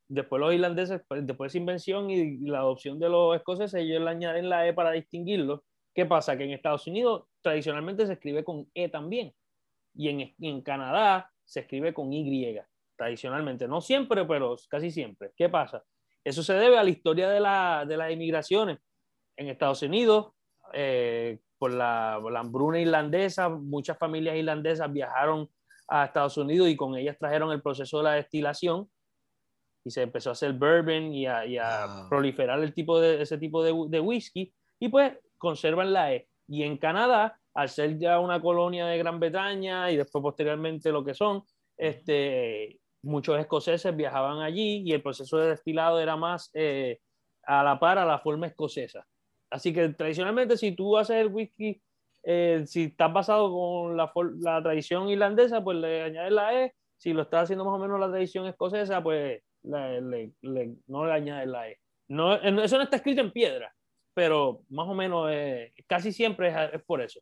S2: después los irlandeses, pues, después de esa invención y la adopción de los escoceses, ellos le añaden la E para distinguirlo ¿Qué pasa? Que en Estados Unidos tradicionalmente se escribe con E también. Y en, en Canadá se escribe con Y, tradicionalmente. No siempre, pero casi siempre. ¿Qué pasa? Eso se debe a la historia de, la, de las inmigraciones. En Estados Unidos, eh, por, la, por, la, hambruna irlandesa, muchas familias irlandesas viajaron a Estados Unidos y con ellas trajeron el proceso de la destilación y se empezó a hacer bourbon y a, a proliferar el tipo de, ese tipo de, de whisky. Y pues conservan la E. Y en Canadá, al ser ya una colonia de Gran Bretaña y después posteriormente lo que son, este, muchos escoceses viajaban allí y el proceso de destilado era más, eh, a la par a la forma escocesa. Así que tradicionalmente si tú haces el whisky, eh, si estás basado con la, la, tradición irlandesa, pues le añades la E. Si lo estás haciendo más o menos la tradición escocesa, pues le, no le añades la E. No, eso no está escrito en piedra, pero más o menos casi siempre es, por eso.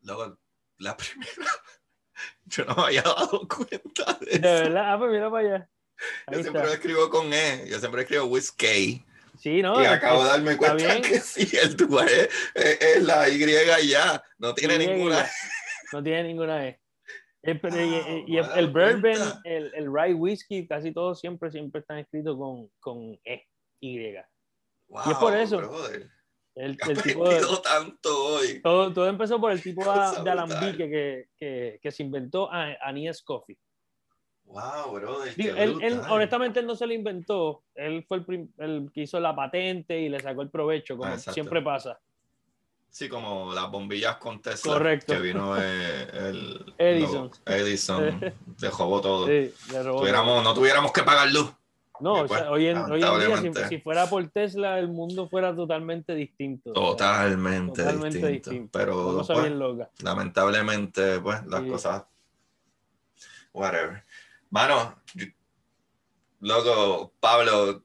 S1: Luego, la primera, yo no me había dado cuenta de,
S2: eso. De verdad, ah, pues mira para allá.
S1: yo siempre lo escribo con E, yo siempre escribo whiskey.
S2: Sí, ¿no?
S1: Y acabo de darme cuenta que sí, el tubo es, es, la Y ya, no tiene ninguna E.
S2: No tiene ninguna E. El, y, el, bourbon, el, el rye whiskey, casi todos siempre, siempre están escritos con, con E, Y. y es por eso.
S1: El, el tipo de, tanto hoy.
S2: Todo, todo, empezó por el tipo de, alambique que, que, que, se inventó Aníes Coffee.
S1: Wow, bro.
S2: él, él, honestamente él no se lo inventó. Él fue el, el, que hizo la patente y le sacó el provecho, como ah, siempre pasa.
S1: Sí, como las bombillas con Tesla.
S2: Correcto.
S1: Que vino eh, el
S2: Edison.
S1: Edison. se robó todo. Sí, Tuviéramos, no tuviéramos que pagar luz.
S2: No, pues, hoy, en, hoy, en, día, si, fuera por Tesla, el mundo fuera totalmente distinto.
S1: Totalmente, totalmente distinto. Pero pues, lamentablemente, pues, las cosas. Whatever. Mano, loco, Pablo,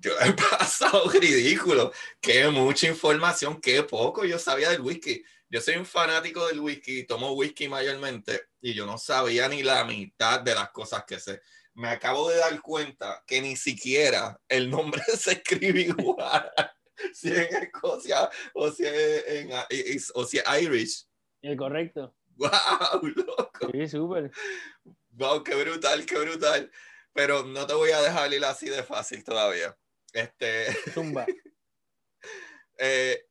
S1: yo he pasado ridículo. Qué mucha información, qué poco yo sabía del whisky. Yo soy un fanático del whisky, tomo whisky mayormente y yo no sabía ni la mitad de las cosas que sé me acabo de dar cuenta que ni siquiera el nombre se escribe igual. si en Escocia o si en, o si Irish.
S2: Es correcto.
S1: ¡Wow! Loco.
S2: Sí, súper.
S1: ¡Wow! ¡Qué brutal, qué brutal! Pero no te voy a dejar ir así de fácil todavía. Este.
S2: Zumba.
S1: eh,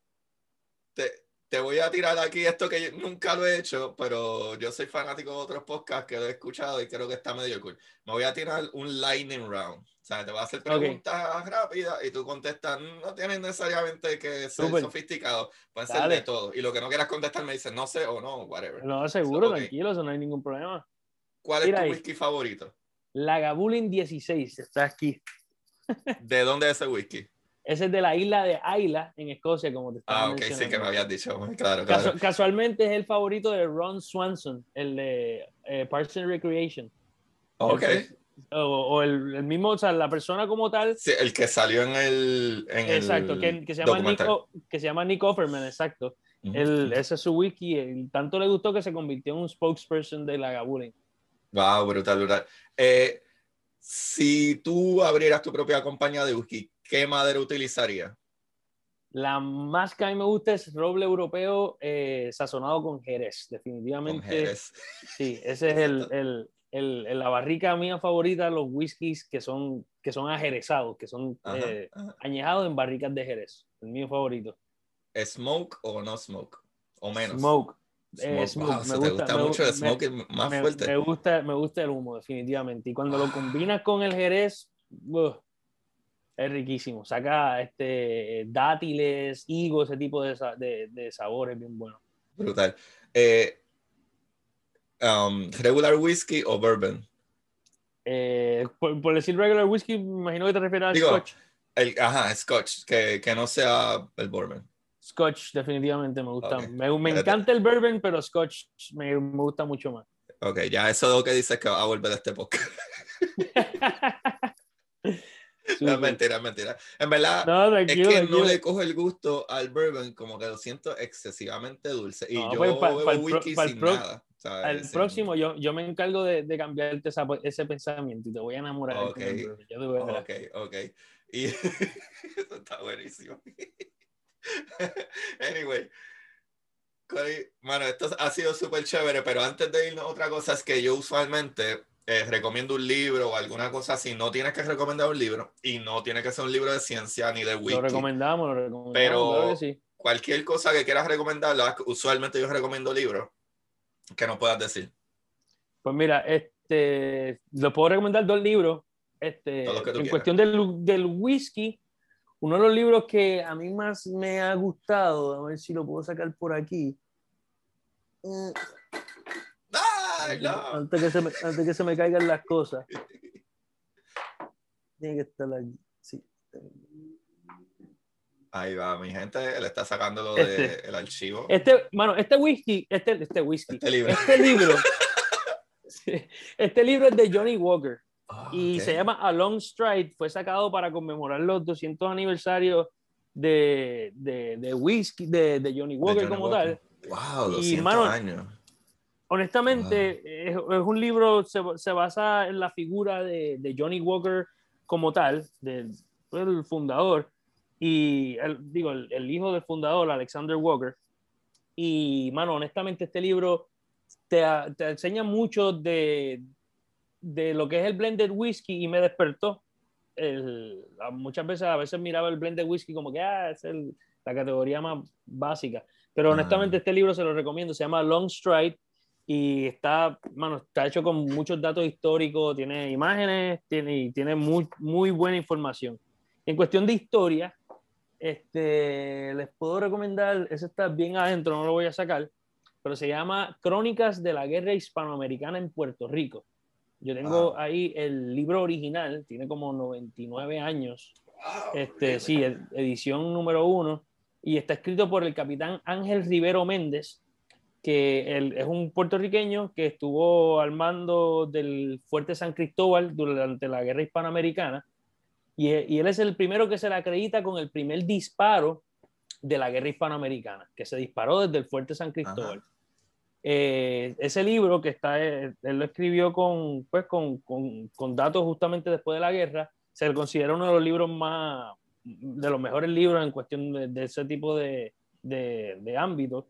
S1: te, te voy a tirar aquí esto que nunca lo he hecho, pero yo soy fanático de otros podcasts que lo he escuchado y creo que está medio cool. Me voy a tirar un lightning round. O sea, te voy a hacer preguntas rápidas y tú contestas. No tienes necesariamente que ser sofisticado, puede ser de todo. Y lo que no quieras contestar me dices no sé o no, whatever.
S2: No, seguro, tranquilo, eso no hay ningún problema.
S1: ¿Cuál es tu whisky favorito?
S2: Lagavulin 16, está aquí.
S1: ¿De dónde es ese whisky?
S2: Ese es de la isla de Ayla, en Escocia, como te estaba
S1: Ah, ok, sí que me habías dicho. Claro, claro.
S2: casualmente es el favorito de Ron Swanson, el de eh, Parks and Recreation.
S1: Ok.
S2: o, el, mismo, o sea, la persona como tal.
S1: Sí, el que salió en el.
S2: exacto, que, que, se llama Nico, que se llama Nick Offerman, exacto. ese es su wiki. Tanto le gustó que se convirtió en un spokesperson de la Gabulin.
S1: Wow, brutal, brutal. Eh, si tú abrieras tu propia compañía de whisky, ¿qué madera utilizaría?
S2: La más que a mí me gusta es roble europeo eh, sazonado con jerez, definitivamente. Con jerez. Sí, ese es el, el, el, la barrica mía favorita, los whiskies que son, que son ajerezados, que son eh, añejados en barricas de jerez. El mío favorito.
S1: ¿Smoke o no smoke? ¿O menos?
S2: Smoke.
S1: Eh, smoke. me gusta, mucho el smoke más fuerte.
S2: Me gusta, me gusta el humo, definitivamente. Y cuando lo combinas con el jerez, es riquísimo. Saca este, dátiles, higos, ese tipo de, de, de sabores bien bueno.
S1: Brutal. Eh, um, ¿Regular whisky o bourbon?
S2: Eh, por, decir regular whisky, me imagino que te refieres al scotch.
S1: El, ajá, scotch, que, que, no sea el bourbon.
S2: Scotch, definitivamente me gusta. Me, me, encanta el bourbon, pero scotch me, me, gusta mucho más.
S1: Ok, ya eso es lo que dices que va a volver a este podcast. No, mentira, mentira. En verdad, es que no le cojo el gusto al bourbon, como que lo siento excesivamente dulce. Y yo pues, bebo whisky sin nada.
S2: Al próximo, yo, yo me encargo de, de cambiarte esa, ese pensamiento y te voy a enamorar.
S1: Ok, ok, ok. Y eso está buenísimo. anyway. Bueno, esto ha sido súper chévere, pero antes de irnos otra cosa, es que yo usualmente eh, recomiendo un libro o alguna cosa así, no tienes que recomendar un libro y no tiene que ser un libro de ciencia ni de wiki.
S2: Lo recomendamos, lo recomendamos.
S1: Pero cualquier cosa que quieras recomendar, usualmente yo recomiendo libros que no puedas decir.
S2: Pues mira, este, lo puedo recomendar dos libros. Este, en cuestión del, del whisky, uno de los libros que a mí más me ha gustado, a ver si lo puedo sacar por aquí. Mm. Antes, que se me, antes que se me caigan las cosas. Tiene que estar. Sí.
S1: Ahí va, mi gente, le está sacando del
S2: Este.
S1: archivo.
S2: Este, mano, este whisky, este, este whisky,
S1: Este libro.
S2: este libro, este libro es de Johnny Walker
S1: Ah,
S2: y
S1: ok.
S2: se llama A Long Stride. Fue sacado para conmemorar los 200 aniversarios de, de, de whisky, de, de Johnny Walker
S1: Johnny
S2: como
S1: Walker.
S2: tal.
S1: Wow,
S2: Y,
S1: 200
S2: mano,
S1: años.
S2: Honestamente, es, es un libro, se, se basa en la figura de, de Johnny Walker como tal, del el fundador, y el, digo, el, el hijo del fundador, Alexander Walker. Y, mano, honestamente, este libro te, te enseña mucho de, de lo que es el blended whisky y me despertó. El, muchas veces, a veces miraba el blended whisky como que ah, es el- la categoría más básica. Pero
S1: Ah.
S2: honestamente, este libro se lo recomiendo. Se llama Long Stride y está, mano, está hecho con muchos datos históricos, tiene imágenes, tiene, y tiene muy, muy buena información. En cuestión de historia, este, les puedo recomendar, ese está bien adentro, no lo voy a sacar, pero se llama Crónicas de la Guerra Hispanoamericana en Puerto Rico. Yo tengo
S1: Wow.
S2: ahí el libro original, tiene como 99 años,
S1: Wow,
S2: este, sí, ed- edición número uno, y está escrito por el capitán Ángel Rivero Méndez, que él es un puertorriqueño que estuvo al mando del Fuerte San Cristóbal durante la Guerra Hispanoamericana, y, e- y él es el primero que se le acredita con el primer disparo de la Guerra Hispanoamericana, que se disparó desde el Fuerte San Cristóbal. Eh, ese libro que está, eh, él lo escribió con, pues, con, con, con datos justamente después de la guerra, se le considera uno de los libros más, de los mejores libros en cuestión de, de ese tipo de, de, de ámbitos.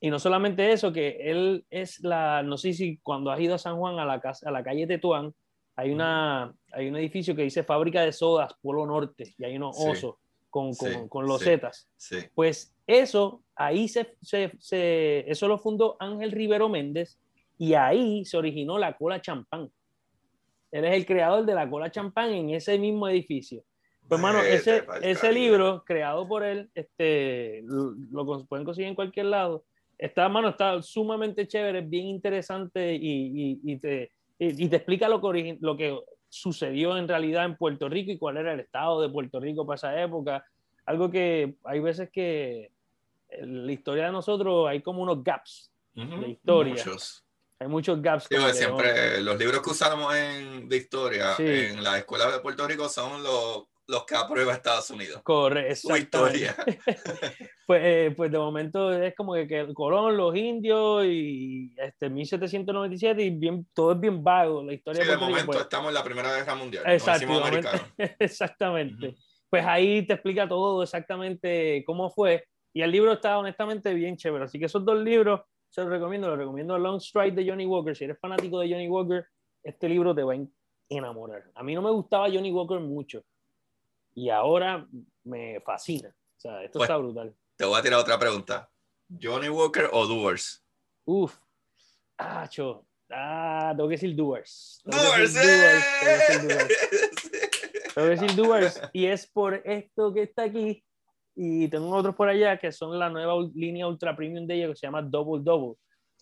S2: Y no solamente eso, que él es la, no sé si cuando has ido a San Juan, a la, casa, a la calle Tetuán, hay, una, hay un edificio que dice Fábrica de Sodas, Polo Norte, y hay unos
S1: Sí.
S2: osos con, con,
S1: Sí,
S2: con
S1: sí.
S2: losetas.
S1: Sí.
S2: Pues eso, ahí se, se, se- eso lo fundó Ángel Rivero Méndez y ahí se originó la cola champán. Él es el creador de la cola champán en ese mismo edificio. Pues, hermano, ese, ese libro creado por él, este, lo, lo pueden conseguir en cualquier lado. Está, mano, está sumamente chévere, es bien interesante y, y- y te, y, te explica lo que, lo que sucedió en realidad en Puerto Rico y cuál era el estado de Puerto Rico para esa época. Algo que hay veces que en la historia de nosotros hay como unos gaps,
S1: Ujú,
S2: de historia.
S1: Muchos.
S2: hay muchos gaps.
S1: Digo, siempre los libros que usamos en, de historia
S2: Sí.
S1: en la escuela de Puerto Rico son los, los que aprueba Estados Unidos.
S2: Corre,
S1: Su
S2: exactamente.
S1: historia.
S2: Pues, eh, pues de momento es como que, que el Colón, los indios y este 1797 y bien, todo es bien vago la historia
S1: Sí, de
S2: Rico,
S1: momento
S2: pues.
S1: estamos en la Primera Guerra Mundial.
S2: De
S1: americanos.
S2: exactamente.
S1: Ujú.
S2: Pues ahí te explica todo exactamente cómo fue y el libro está honestamente bien chévere, así que esos dos libros se los recomiendo, los recomiendo Long Stride de Johnny Walker, si eres fanático de Johnny Walker, este libro te va a enamorar. A mí no me gustaba Johnny Walker mucho y ahora me fascina. O sea, esto
S1: Pues-
S2: está brutal.
S1: Te voy a tirar otra pregunta. ¿Johnny Walker o Doers?
S2: Uf. Ah, cho. Ah, tengo que decir doers. Tengo que
S1: ¡Doers! ¡eh!
S2: Tengo que decir doers. Y es por esto que está aquí. Y tengo otros por allá que son la nueva línea ultra premium de ellos que se llama Double Double.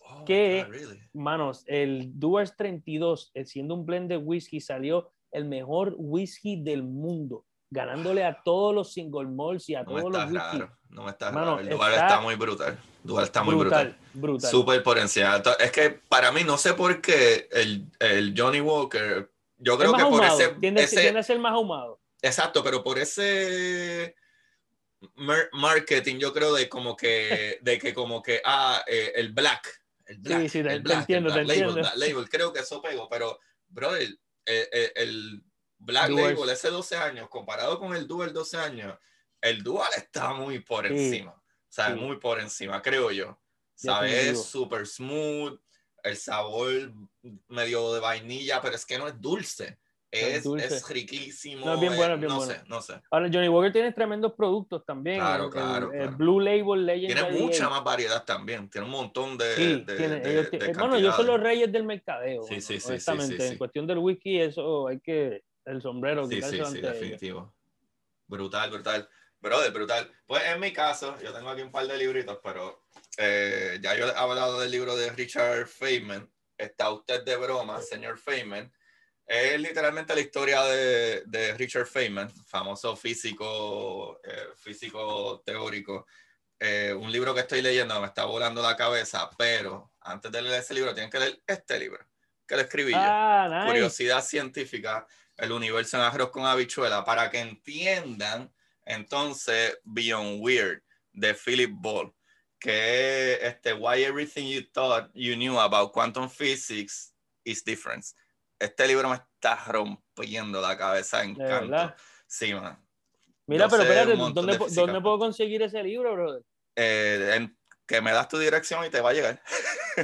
S1: Oh,
S2: ¿Qué?
S1: God, really?
S2: Manos, el Doers 32, eh, siendo un blend de whisky, salió el mejor whisky del mundo, ganándole a todos los single malts y a
S1: No
S2: todos los whisky.
S1: raro. No está
S2: Mano,
S1: raro. El Dual
S2: está
S1: está, muy brutal. Dual está muy brutal.
S2: brutal, brutal.
S1: Súper por encima. Es que para mí, no sé por qué el, el Johnny Walker, yo creo que por
S2: ahumado,
S1: ese,
S2: tiende,
S1: ese-
S2: tiende a ser más ahumado.
S1: Exacto, pero por ese marketing, yo creo de como que, de que como que, ah, eh, el black, el black,
S2: Sí, sí, te-
S1: el
S2: te
S1: black,
S2: entiendo,
S1: el
S2: te
S1: black label,
S2: entiendo.
S1: label, creo que eso pegó, pero, bro, el, el, el- black
S2: Dual.
S1: label ese 12 años, comparado con el dual 12 años, el dual está muy por
S2: Sí,
S1: encima, o sea, muy por encima, creo yo, ¿sabes? Es súper smooth, el sabor medio de vainilla, pero es que no es dulce.
S2: Es
S1: Es, riquísimo.
S2: No, es bien bueno, es bien
S1: no
S2: bueno.
S1: sé, no sé.
S2: Ahora, Johnny Walker tiene tremendos productos también.
S1: Claro,
S2: El-
S1: claro,
S2: el, el
S1: claro.
S2: Blue Label Legend.
S1: Tiene
S2: 38.
S1: mucha más variedad también. Tiene un montón de.
S2: Sí,
S1: de-
S2: tiene,
S1: de-
S2: ellos
S1: de
S2: ti- bueno, ellos son los reyes del mercadeo.
S1: Sí, sí, sí,
S2: honestamente,
S1: sí, sí.
S2: en cuestión del whisky, eso hay que. El sombrero,
S1: Sí, sí, sí,
S2: ellos.
S1: definitivo. Brutal, brutal. Brother, brutal. Pues en mi caso, yo tengo aquí un par de libritos, pero eh, ya yo he hablado del libro de Richard Feynman. Está usted de broma, señor Feynman. Es literalmente la historia de, de Richard Feynman, famoso físico, eh, físico teórico. Eh, un libro que estoy leyendo me está volando la cabeza, pero antes de leer ese libro tienen que leer este libro, que lo escribí yo.
S2: Ah,
S1: Curiosidad científica, el universo en arroz con habichuela, para que entiendan entonces Beyond Weird de Philip Ball, que es este, Why Everything You Thought You Knew About Quantum Physics is Different. Este libro me está rompiendo la cabeza en canto. Sí, man.
S2: Mira, pero espérate, ¿dónde, ¿dónde, puedo conseguir ese libro, brother?
S1: Eh, que me das tu dirección y te va a llegar.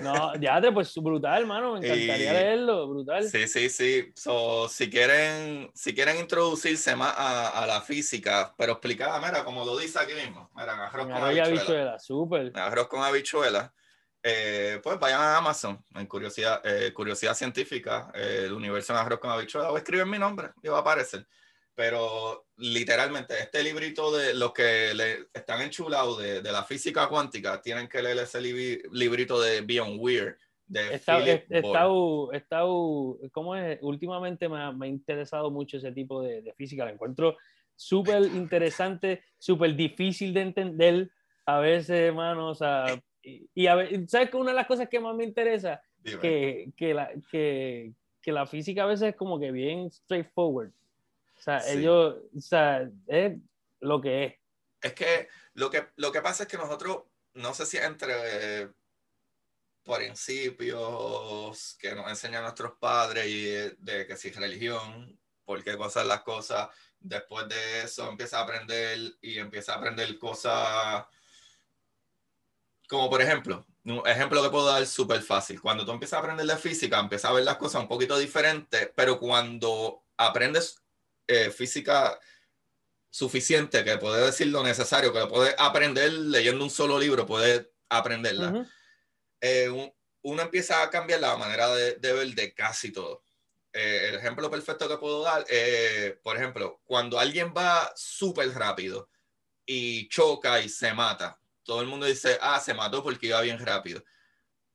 S2: No, ya te, pues brutal, hermano, me encantaría leerlo, brutal.
S1: Sí, sí, sí. So, si quieren, si quieren introducirse más a, a la física, pero explicada, mira, como lo dice aquí mismo, mira, arroz con habichuela. habichuela
S2: súper.
S1: Arroz con habichuela. Eh, pues vayan a Amazon en curiosidad, eh, curiosidad científica, eh, el universo en arroz con habichuela, o escriben mi nombre y va a aparecer pero literalmente este librito de los que le están enchulados de, de la física cuántica tienen que leer ese librito de Beyond Weird. De
S2: está, estado, estado, ¿cómo es? Últimamente me ha, me ha, interesado mucho ese tipo de, de física, la encuentro súper interesante, súper difícil de entender a veces, hermano, o sea, y, a ver, ¿sabes que una de las cosas que más me interesa? Que, que, la, que, que la física a veces es como que bien straightforward. O sea, ellos, o sea, es lo que es.
S1: Es que lo que, lo que pasa es que nosotros, no sé si entre principios que nos enseñan nuestros padres y de, que si religión, por qué cosas las cosas, después de eso empieza a aprender y empieza a aprender cosas como por ejemplo, un ejemplo que puedo dar súper fácil. Cuando tú empiezas a aprender de física, empiezas a ver las cosas un poquito diferentes, pero cuando aprendes eh, física suficiente que puede decir lo necesario, que puede aprender leyendo un solo libro, puede aprenderla. Eh, uno empieza a cambiar la manera de, ver de casi todo. Eh, el ejemplo perfecto que puedo dar, por ejemplo, cuando alguien va súper rápido y choca y se mata, todo el mundo dice, ah, se mató porque iba bien rápido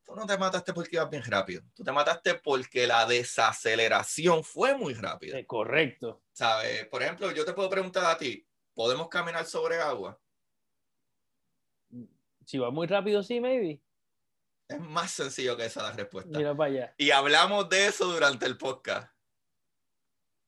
S1: tú no te mataste porque ibas bien rápido. Tú te mataste porque la desaceleración fue muy rápida.
S2: correcto.
S1: ¿Sabes? Por ejemplo, yo te puedo preguntar a ti, ¿podemos caminar sobre agua?
S2: Si va muy rápido, sí, maybe.
S1: Es más sencillo que esa la respuesta.
S2: Mira para allá.
S1: Y hablamos de eso durante el podcast.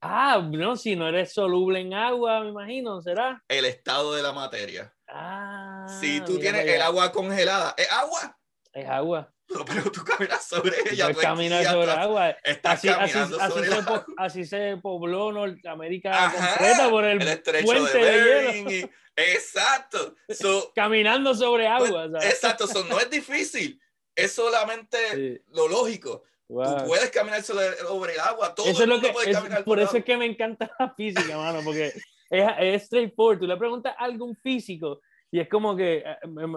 S2: Ah, no, si no eres soluble en agua, me imagino, ¿será?
S1: El estado de la materia.
S2: Ah.
S1: Si tú tienes el agua congelada, ¿es agua?
S2: Es agua.
S1: pero tú caminas sobre ella.
S2: Tú caminas sobre agua.
S1: Estás así, caminando
S2: así,
S1: sobre
S2: así, se, así se pobló Norteamérica completa por el,
S1: el puente de, de hielo. exacto. So,
S2: Caminando sobre
S1: pues,
S2: agua.
S1: Pues, exacto, so, no es difícil. Es solamente sí. lo lógico. Wow. Tú puedes caminar sobre, sobre, el agua. Todo
S2: eso
S1: el mundo
S2: es lo que,
S1: puede
S2: es,
S1: caminar
S2: Por eso agua. es que me encanta la física, mano, porque es, es straightforward. Tú le preguntas a algún físico y es como que eh,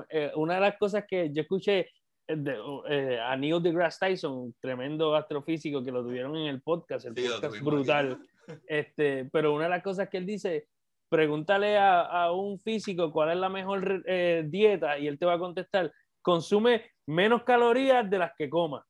S2: eh, una de las cosas que yo escuché de, eh, a Neil deGrasse Tyson, tremendo astrofísico que lo tuvieron en el podcast, el
S1: Sí,
S2: podcast brutal. Este, pero una de las cosas que él dice, pregúntale a, a un físico cuál es la mejor eh, dieta y él te va a contestar, consume menos calorías de las que coma.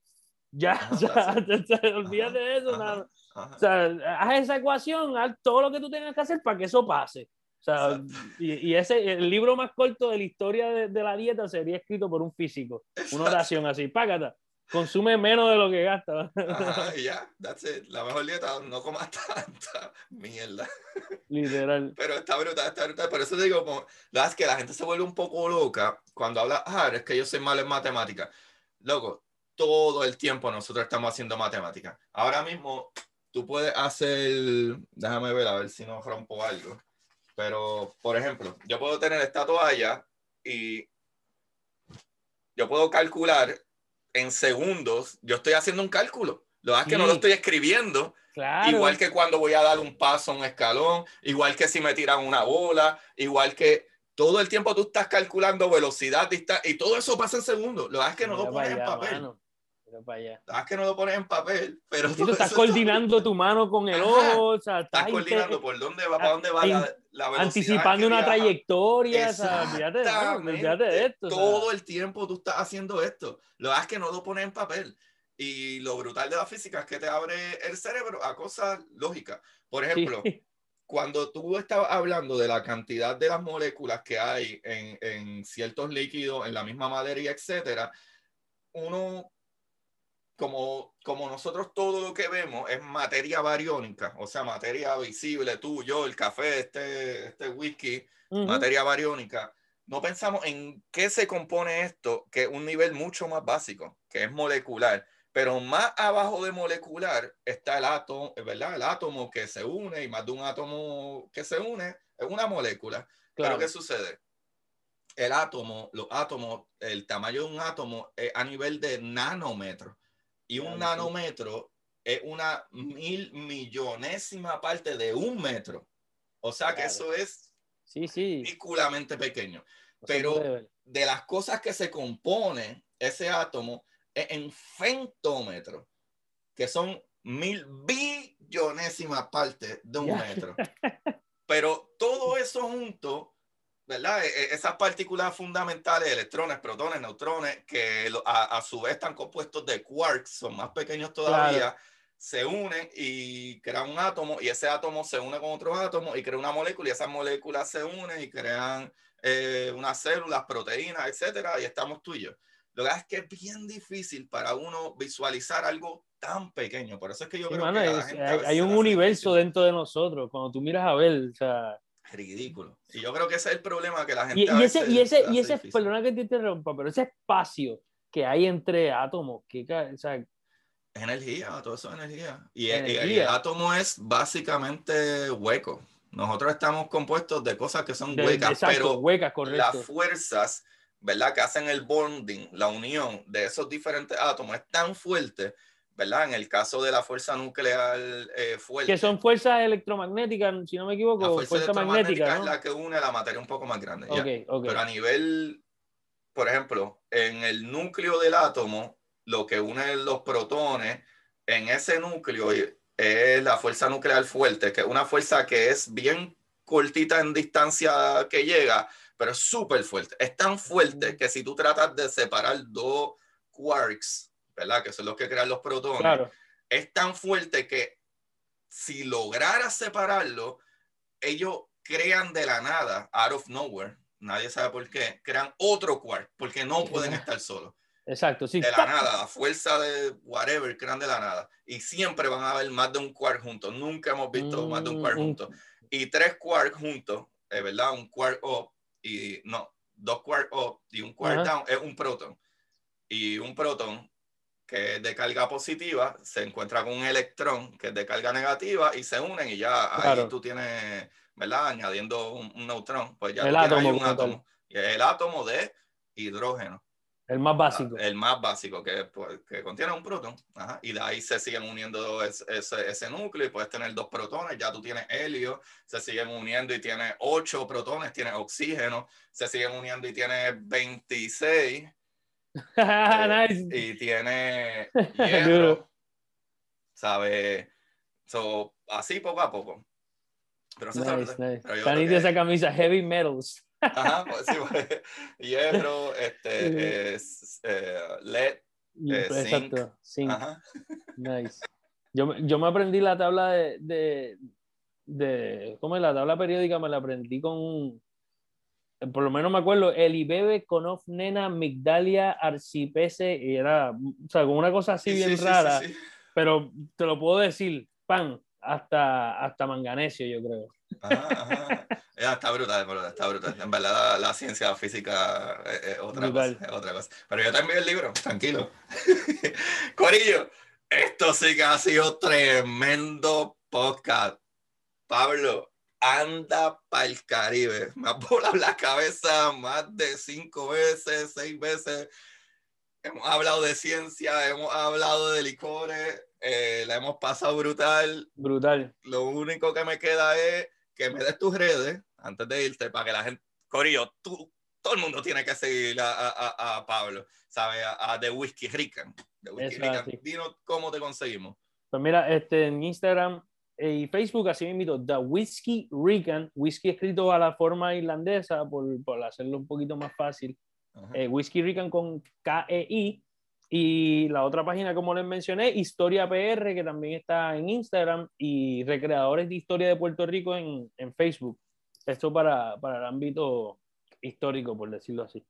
S2: Ya,
S1: Ajá,
S2: ya, ya, olvídate de eso.
S1: Ajá.
S2: O sea, haz esa ecuación, haz todo lo que tú tengas que hacer para que eso pase. O sea, y, y, ese, el libro más corto de la historia de, de, la dieta sería escrito por un físico. Una oración así, págata. Consume menos de lo que gasta.
S1: Ajá, ya, that's it. La mejor dieta, no comas tanta mierda.
S2: Literal.
S1: Pero está brutal, está brutal. Por eso digo, como, es que la gente se vuelve un poco loca cuando habla, ah, es que yo soy malo en matemáticas. Loco, todo el tiempo nosotros estamos haciendo matemáticas. Ahora mismo, tú puedes hacer, déjame ver a ver si no rompo algo. Pero, por ejemplo, yo puedo tener esta toalla y yo puedo calcular en segundos, yo estoy haciendo un cálculo. Lo que es que no lo estoy escribiendo.
S2: Claro.
S1: Igual que cuando voy a dar un paso, un escalón, igual que si me tiran una bola, igual que todo el tiempo tú estás calculando velocidad, distancia, y todo eso pasa en segundos. Lo que es que no
S2: Mira
S1: lo pones
S2: para
S1: en
S2: allá,
S1: papel.
S2: mano. Para allá.
S1: Lo que es que no lo pones en papel, pero
S2: Sí, tú estás coordinando tu mano con el
S1: Ajá.
S2: ojo, o sea,
S1: estás
S2: estás
S1: coordinando
S2: inte-
S1: por dónde va, para dónde va la, la velocidad.
S2: anticipando una
S1: viaja.
S2: trayectoria, o sea, de, esto. o sea.
S1: Todo el tiempo tú estás haciendo esto. Lo que es que no lo pones en papel. Y lo brutal de la física es que te abre el cerebro a cosas lógicas. Por ejemplo, cuando tú estabas hablando de la cantidad de las moléculas que hay en, en ciertos líquidos, en la misma materia, etcétera, uno como, como nosotros todo lo que vemos es materia bariónica, o sea, materia visible, tú, yo, el café, este, este whisky, materia bariónica, no pensamos en qué se compone esto, que es un nivel mucho más básico, que es molecular. Pero más abajo de molecular está el átomo, ¿verdad? El átomo que se une y más de un átomo que se une es una molécula. Claro. Pero ¿qué sucede? El átomo, los átomos, el tamaño de un átomo es a nivel de nanómetro. Y un nanómetro es una mil millonésima parte de un metro. O sea que eso es
S2: sí, sí.
S1: ridículamente pequeño. Pero de las cosas que se compone ese átomo es en femtómetro, que son mil billonésimas partes de un metro. Pero todo eso junto, ¿verdad? E, e, esas partículas fundamentales, electrones, protones, neutrones, que a, su vez están compuestos de quarks, son más pequeños todavía. se unen y crean un átomo y ese átomo se une con otro átomo y crea una molécula y esas moléculas se unen y crean eh, unas células, proteínas, etcétera, y estamos tú y yo. Lo que es que es bien difícil para uno visualizar algo tan pequeño. Por eso es que yo creo que
S2: hay, un universo dentro de nosotros. Cuando tú miras a ver, o sea,
S1: ridículo. Y yo creo que ese es el problema que la gente.
S2: Y, y ese, y ese, y ese perdona que te interrumpa, pero ese espacio que hay entre átomos, que, o sea,
S1: energía, todo eso es energía. Y, el átomo es básicamente hueco. Nosotros estamos compuestos de cosas que son huecas, pero
S2: huecas,
S1: las fuerzas, ¿verdad? Que hacen el bonding, la unión de esos diferentes átomos es tan fuerte, ¿verdad? En el caso de la fuerza nuclear eh, fuerte.
S2: Que son fuerzas electromagnéticas, si no me equivoco.
S1: La fuerza, magnética es la que une la materia un poco más grande. Pero a nivel, por ejemplo, en el núcleo del átomo, lo que une los protones, en ese núcleo es la fuerza nuclear fuerte, que es una fuerza que es bien cortita en distancia que llega, pero es súper fuerte. Es tan fuerte que si tú tratas de separar dos quarks, ¿verdad? Que son los que crean los protones, es tan fuerte que si lograras separarlo, ellos crean de la nada, out of nowhere, nadie sabe por qué, crean otro quark, porque no pueden estar solos.
S2: Exacto, sí.
S1: De la nada, la fuerza de whatever crean de la nada. Y siempre van a haber más de un quark juntos. Nunca hemos visto más de un quark mm, juntos. Y tres quarks juntos, es verdad, un quark up y no, dos quark up y un quark down es un proton. Y un proton que es de carga positiva se encuentra con un electrón que es de carga negativa y se unen y ya ahí tú tienes, ¿verdad? Añadiendo un, neutrón, pues ya
S2: el átomo,
S1: un átomo. Y el átomo de hidrógeno.
S2: El más básico.
S1: El más básico, que, pues, que contiene un protón. y de ahí se siguen uniendo ese, ese, núcleo y puedes tener dos protones. Ya tú tienes helio, se siguen uniendo y tiene ocho protones, tiene oxígeno, se siguen uniendo y tiene 26. Eh, y tiene hierro. ¿Sabes? So, así poco a poco.
S2: Pero nice, nice. esa camisa, Heavy Metals.
S1: Ajá, pues sí, pues, hierro, este, es, eh, LED, eh, Exacto, zinc. Ajá.
S2: Nice. Yo, yo, me aprendí la tabla de, de, de, ¿cómo es? La tabla periódica me la aprendí con, por lo menos me acuerdo, el Ibebe, Conof, Nena, Migdalia, Arcipese, y era, o sea, como una cosa así bien rara, pero te lo puedo decir, pan, hasta, hasta manganesio, yo creo.
S1: Ajá, está brutal, está brutal. En verdad, la, ciencia física es, otra cosa, otra cosa. Pero yo también el libro, tranquilo. Corillo, esto sí que ha sido tremendo podcast. Pablo, anda para el Caribe. Me ha volado la cabeza más de cinco veces, seis veces. Hemos hablado de ciencia, hemos hablado de licores, eh, la hemos pasado brutal.
S2: Brutal.
S1: Lo único que me queda es que me des tus redes antes de irte para que la gente, Corillo, tú, todo el mundo tiene que seguir a, a, a Pablo, ¿sabes? A, The Whiskey Rican. The Whiskey Rican. Dinos cómo te conseguimos.
S2: Pues mira, este, en Instagram y Facebook así me invito, The Whiskey Rican, whisky escrito a la forma irlandesa por, por hacerlo un poquito más fácil. Eh, Whiskey Rican con K-E-I Y la otra página, como les mencioné, Historia PR, que también está en Instagram, y Recreadores de Historia de Puerto Rico en, en Facebook. Esto para, para el ámbito histórico, por decirlo así.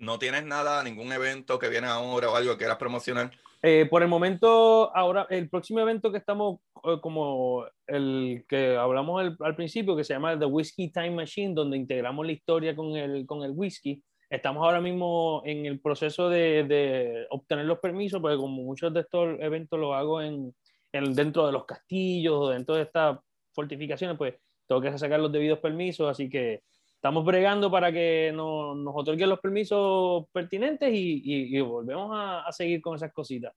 S1: ¿No tienes nada, ningún evento que viene ahora o algo que quieras promocionar?
S2: Eh, por el momento, ahora, el próximo evento que estamos, eh, como el que hablamos al principio, que se llama The Whiskey Time Machine, donde integramos la historia con el, con el whisky, Estamos ahora mismo en el proceso de, de, obtener los permisos, porque como muchos de estos eventos los hago en, en, dentro de los castillos o dentro de estas fortificaciones, pues tengo que sacar los debidos permisos, así que estamos bregando para que nos, nos otorguen los permisos pertinentes y, y, volvemos a, a, seguir con esas cositas.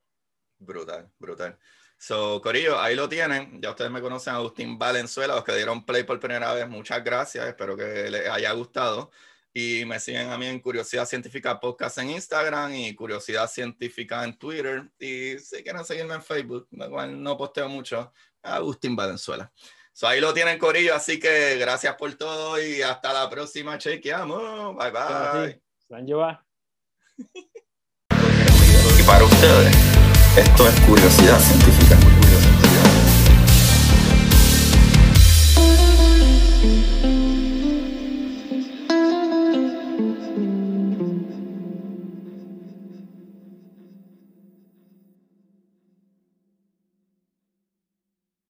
S1: Brutal, brutal. So, Corillo, ahí lo tienen. Ya ustedes me conocen, Agustín Valenzuela, los que dieron play por primera vez. Muchas gracias. Espero que les haya gustado. Y me siguen a mí en Curiosidad Científica Podcast en Instagram y Curiosidad Científica en Twitter. Y si quieren seguirme en Facebook, no posteo mucho, Agustín Valenzuela. So, ahí lo tienen, Corillo. Así que gracias por todo y hasta la próxima. Chequeamos. Bye bye.
S2: y
S1: para ustedes, esto es Curiosidad Científica. Curiosidad.